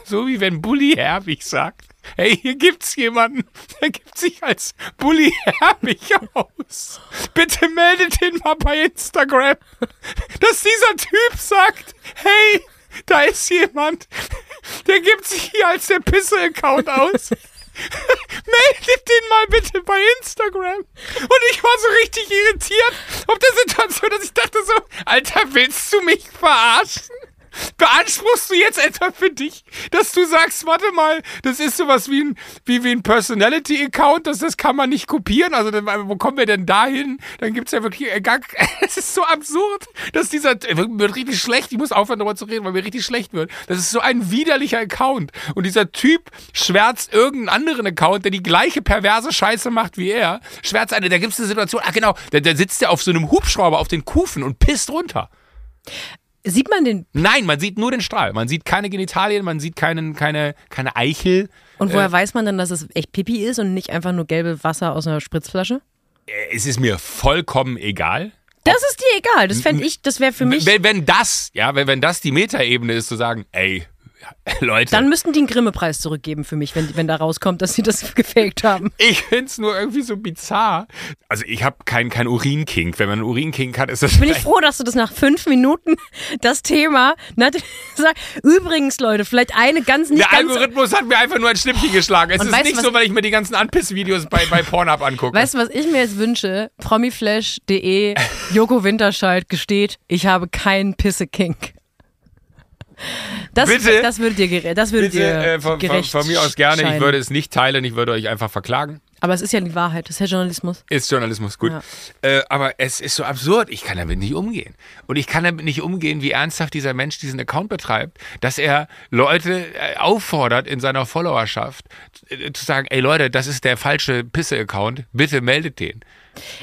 so wie wenn Bully Herbig sagt, hey, hier gibt's jemanden, der gibt sich als Bully Herbig aus. Bitte meldet ihn mal bei Instagram, dass dieser Typ sagt, hey, da ist jemand, der gibt sich hier als der Pisse-Account aus. <laughs> Meldet den mal bitte bei Instagram. Und ich war so richtig irritiert auf der Situation, dass ich dachte so, Alter, willst du mich verarschen? Beanspruchst du jetzt etwa für dich, dass du sagst, warte mal, das ist sowas wie ein, wie, wie ein Personality-Account, das, das kann man nicht kopieren? Also, wo kommen wir denn dahin? Dann gibt es ja wirklich äh, gar, <laughs> es ist so absurd, dass dieser, wird richtig schlecht, ich muss aufhören darüber zu reden, weil mir richtig schlecht wird. Das ist so ein widerlicher Account. Und dieser Typ schwärzt irgendeinen anderen Account, der die gleiche perverse Scheiße macht wie er, schwärzt eine, da gibt es eine Situation, ah genau, da, da sitzt er auf so einem Hubschrauber auf den Kufen und pisst runter. Sieht man den? Nein, man sieht nur den Strahl. Man sieht keine Genitalien, man sieht keinen, keine, keine Eichel. Und woher äh, weiß man dann, dass es echt Pipi ist und nicht einfach nur gelbe Wasser aus einer Spritzflasche? Äh, es ist mir vollkommen egal. Das ist dir egal. Das fände ich, das wäre für mich. Wenn, wenn das, ja, wenn, wenn das die Metaebene ist, zu sagen, ey, <laughs> Leute. Dann müssten die einen Grimme-Preis zurückgeben für mich, wenn, wenn da rauskommt, dass sie das <laughs> gefaked haben. Ich finde es nur irgendwie so bizarr. Also ich habe keinen kein Urinkink. Wenn man einen Urinkink hat, ist das. Bin ich froh, dass du das nach fünf Minuten <laughs> das Thema sagst. Übrigens, Leute, vielleicht eine ganz nicht Der ganz Algorithmus hat mir einfach nur ein Schnippchen geschlagen. Es ist nicht so, weil ich mir die ganzen Anpiss-Videos bei, bei Pornhub angucke. Weißt du, was ich mir jetzt wünsche? Promiflash.de Joko Winterscheid gesteht, ich habe keinen Pisse-Kink. Das, bitte, das würde dir, das würde bitte, dir äh, von, gerecht von, von mir aus gerne. Scheinen. Ich würde es nicht teilen. Ich würde euch einfach verklagen. Aber es ist ja die Wahrheit. Das ist ja Journalismus. Ist Journalismus, gut. Ja. Äh, aber es ist so absurd. Ich kann damit nicht umgehen. Und ich kann damit nicht umgehen, wie ernsthaft dieser Mensch diesen Account betreibt, dass er Leute äh, auffordert in seiner Followerschaft äh, zu sagen, ey Leute, das ist der falsche Pisse-Account. Bitte meldet den.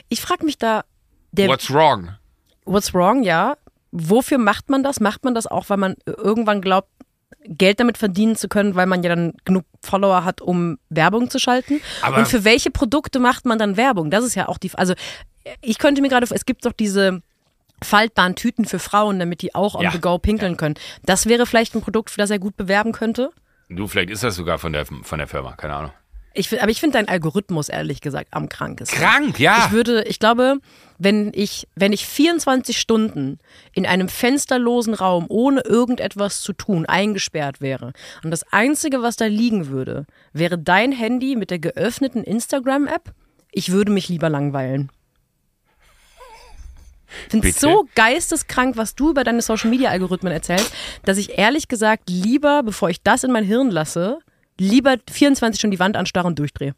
Ich frage mich da... What's wrong? What's wrong, ja. Wofür macht man das? Macht man das auch, weil man irgendwann glaubt, Geld damit verdienen zu können, weil man ja dann genug Follower hat, um Werbung zu schalten. Aber und für welche Produkte macht man dann Werbung? Das ist ja auch die. Also ich könnte mir gerade, es gibt doch diese faltbaren Tüten für Frauen, damit die auch on ja. the go pinkeln ja. können. Das wäre vielleicht ein Produkt, für das er gut bewerben könnte. Du, vielleicht ist das sogar von der, von der Firma, keine Ahnung. Ich, aber ich finde dein Algorithmus ehrlich gesagt am krankesten. Krank, ja. Ich würde, ich glaube, wenn ich, wenn ich 24 Stunden in einem fensterlosen Raum ohne irgendetwas zu tun eingesperrt wäre und das Einzige, was da liegen würde, wäre dein Handy mit der geöffneten Instagram-App, ich würde mich lieber langweilen. Ich finde es so geisteskrank, was du über deine Social Media Algorithmen erzählst, dass ich ehrlich gesagt lieber, bevor ich das in mein Hirn lasse, lieber 24 Stunden die Wand anstarren und durchdrehe.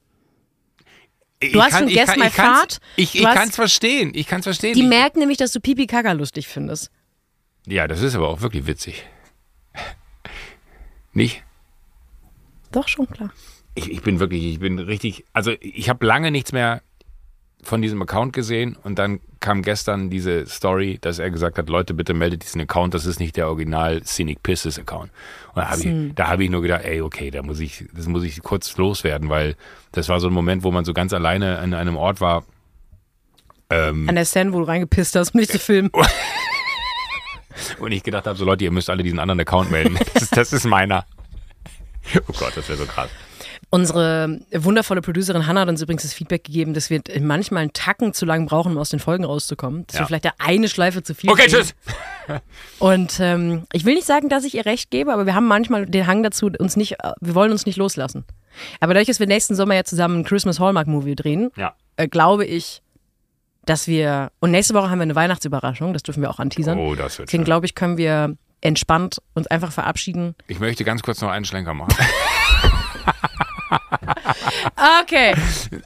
Du ich hast kann, schon Guess ich My Fahrt. Ich, ich kann es verstehen. Ich kann es verstehen. Die merken nämlich, dass du Pipi Kaka lustig findest. Ja, das ist aber auch wirklich witzig. Nicht? Doch, schon klar. Ich, ich bin wirklich, ich bin richtig, also ich habe lange nichts mehr von diesem Account gesehen und dann kam gestern diese Story, dass er gesagt hat, Leute, bitte meldet diesen Account, das ist nicht der Original Scenic Pisses Account. Und da habe ich, da hab ich nur gedacht, ey, okay, da muss ich, das muss ich kurz loswerden, weil das war so ein Moment, wo man so ganz alleine an einem Ort war. Ähm, an der Sand, wo du reingepisst hast, um nicht zu filmen. <laughs> und ich gedacht habe, so Leute, ihr müsst alle diesen anderen Account melden. <laughs> Das ist, das ist meiner. Oh Gott, das wäre so krass. Unsere wundervolle Producerin Hannah hat uns übrigens das Feedback gegeben, dass wir manchmal einen Tacken zu lang brauchen, um aus den Folgen rauszukommen. Dass ja. wir vielleicht da eine Schleife zu viel Okay, tschüss. <laughs> Und ähm, ich will nicht sagen, dass ich ihr recht gebe, aber wir haben manchmal den Hang dazu, uns nicht, wir wollen uns nicht loslassen. Aber dadurch, dass wir nächsten Sommer ja zusammen einen Christmas Hallmark Movie drehen, ja. äh, glaube ich, dass wir und nächste Woche haben wir eine Weihnachtsüberraschung, das dürfen wir auch anteasern. Oh, das wird Deswegen glaube ich, können wir entspannt uns einfach verabschieden. Ich möchte ganz kurz noch einen Schlenker machen. <laughs> <laughs> okay.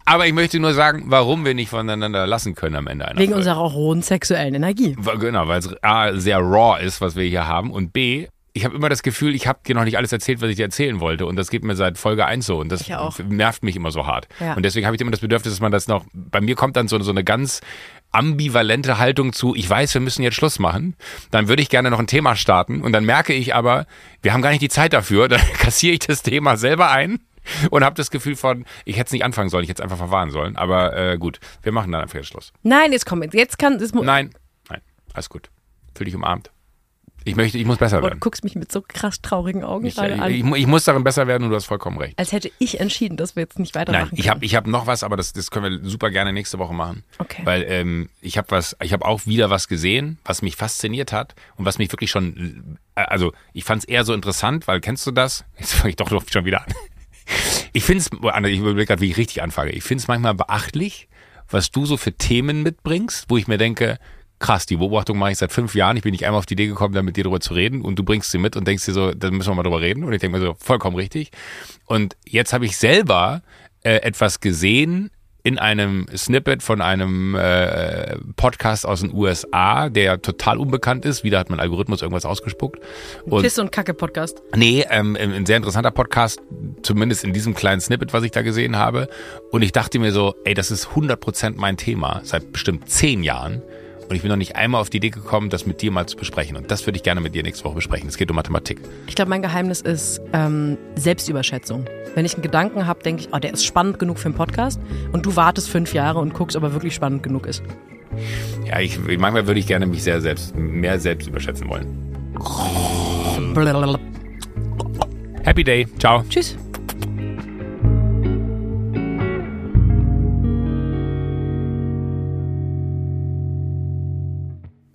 Aber ich möchte nur sagen, warum wir nicht voneinander lassen können am Ende einer Wegen Folge. unserer hohen sexuellen Energie. Genau, weil es A, sehr raw ist, was wir hier haben und B, ich habe immer das Gefühl, ich habe dir noch nicht alles erzählt, was ich dir erzählen wollte. Und das geht mir seit Folge 1 so. Und das nervt mich immer so hart. Ja. Und deswegen habe ich immer das Bedürfnis, dass man das noch. Bei mir kommt dann so, so eine ganz ambivalente Haltung zu, ich weiß, wir müssen jetzt Schluss machen. Dann würde ich gerne noch ein Thema starten. Und dann merke ich aber, wir haben gar nicht die Zeit dafür. <laughs> Dann kassiere ich das Thema selber ein <laughs> und habe das Gefühl von, ich hätte es nicht anfangen sollen, ich hätte es einfach verwahren sollen. Aber äh, gut, wir machen dann einfach jetzt Schluss. Nein, jetzt komm, jetzt kann. Jetzt nein, nein, alles gut. Fühl dich umarmt. Ich möchte, ich muss besser Und werden. guckst mich mit so krass traurigen Augen Ich, gerade an. ich, ich muss darin besser werden und du hast vollkommen recht. als hätte ich entschieden, dass wir jetzt nicht weitermachen Nein, ich habe ich hab noch was, aber das, das können wir super gerne nächste Woche machen. Okay. Weil ähm, ich habe was, ich habe auch wieder was gesehen, was mich fasziniert hat und was mich wirklich schon, äh, also ich fand es eher so interessant, weil kennst du das? Jetzt fange ich doch schon wieder an. Ich finde es, ich überlege gerade, wie ich richtig anfange. Ich finde es manchmal beachtlich, was du so für Themen mitbringst, wo ich mir denke, krass, die Beobachtung mache ich seit fünf Jahren. Ich bin nicht einmal auf die Idee gekommen, da mit dir drüber zu reden und du bringst sie mit und denkst dir so, da müssen wir mal drüber reden. Und ich denke mir so, vollkommen richtig. Und jetzt habe ich selber äh, etwas gesehen in einem Snippet von einem äh, Podcast aus den USA, der total unbekannt ist. Wieder hat mein Algorithmus irgendwas ausgespuckt. Und Piss- und Kacke-Podcast. Nee, ähm, ein sehr interessanter Podcast, zumindest in diesem kleinen Snippet, was ich da gesehen habe. Und ich dachte mir so, ey, das ist 100% mein Thema, seit bestimmt zehn Jahren. Und ich bin noch nicht einmal auf die Idee gekommen, das mit dir mal zu besprechen. Und das würde ich gerne mit dir nächste Woche besprechen. Es geht um Mathematik. Ich glaube, mein Geheimnis ist ähm, Selbstüberschätzung. Wenn ich einen Gedanken habe, denke ich, oh, der ist spannend genug für einen Podcast. Und du wartest fünf Jahre und guckst, ob er wirklich spannend genug ist. Ja, ich, manchmal würde ich gerne mich sehr selbst, mehr selbst überschätzen wollen. Happy Day. Ciao. Tschüss.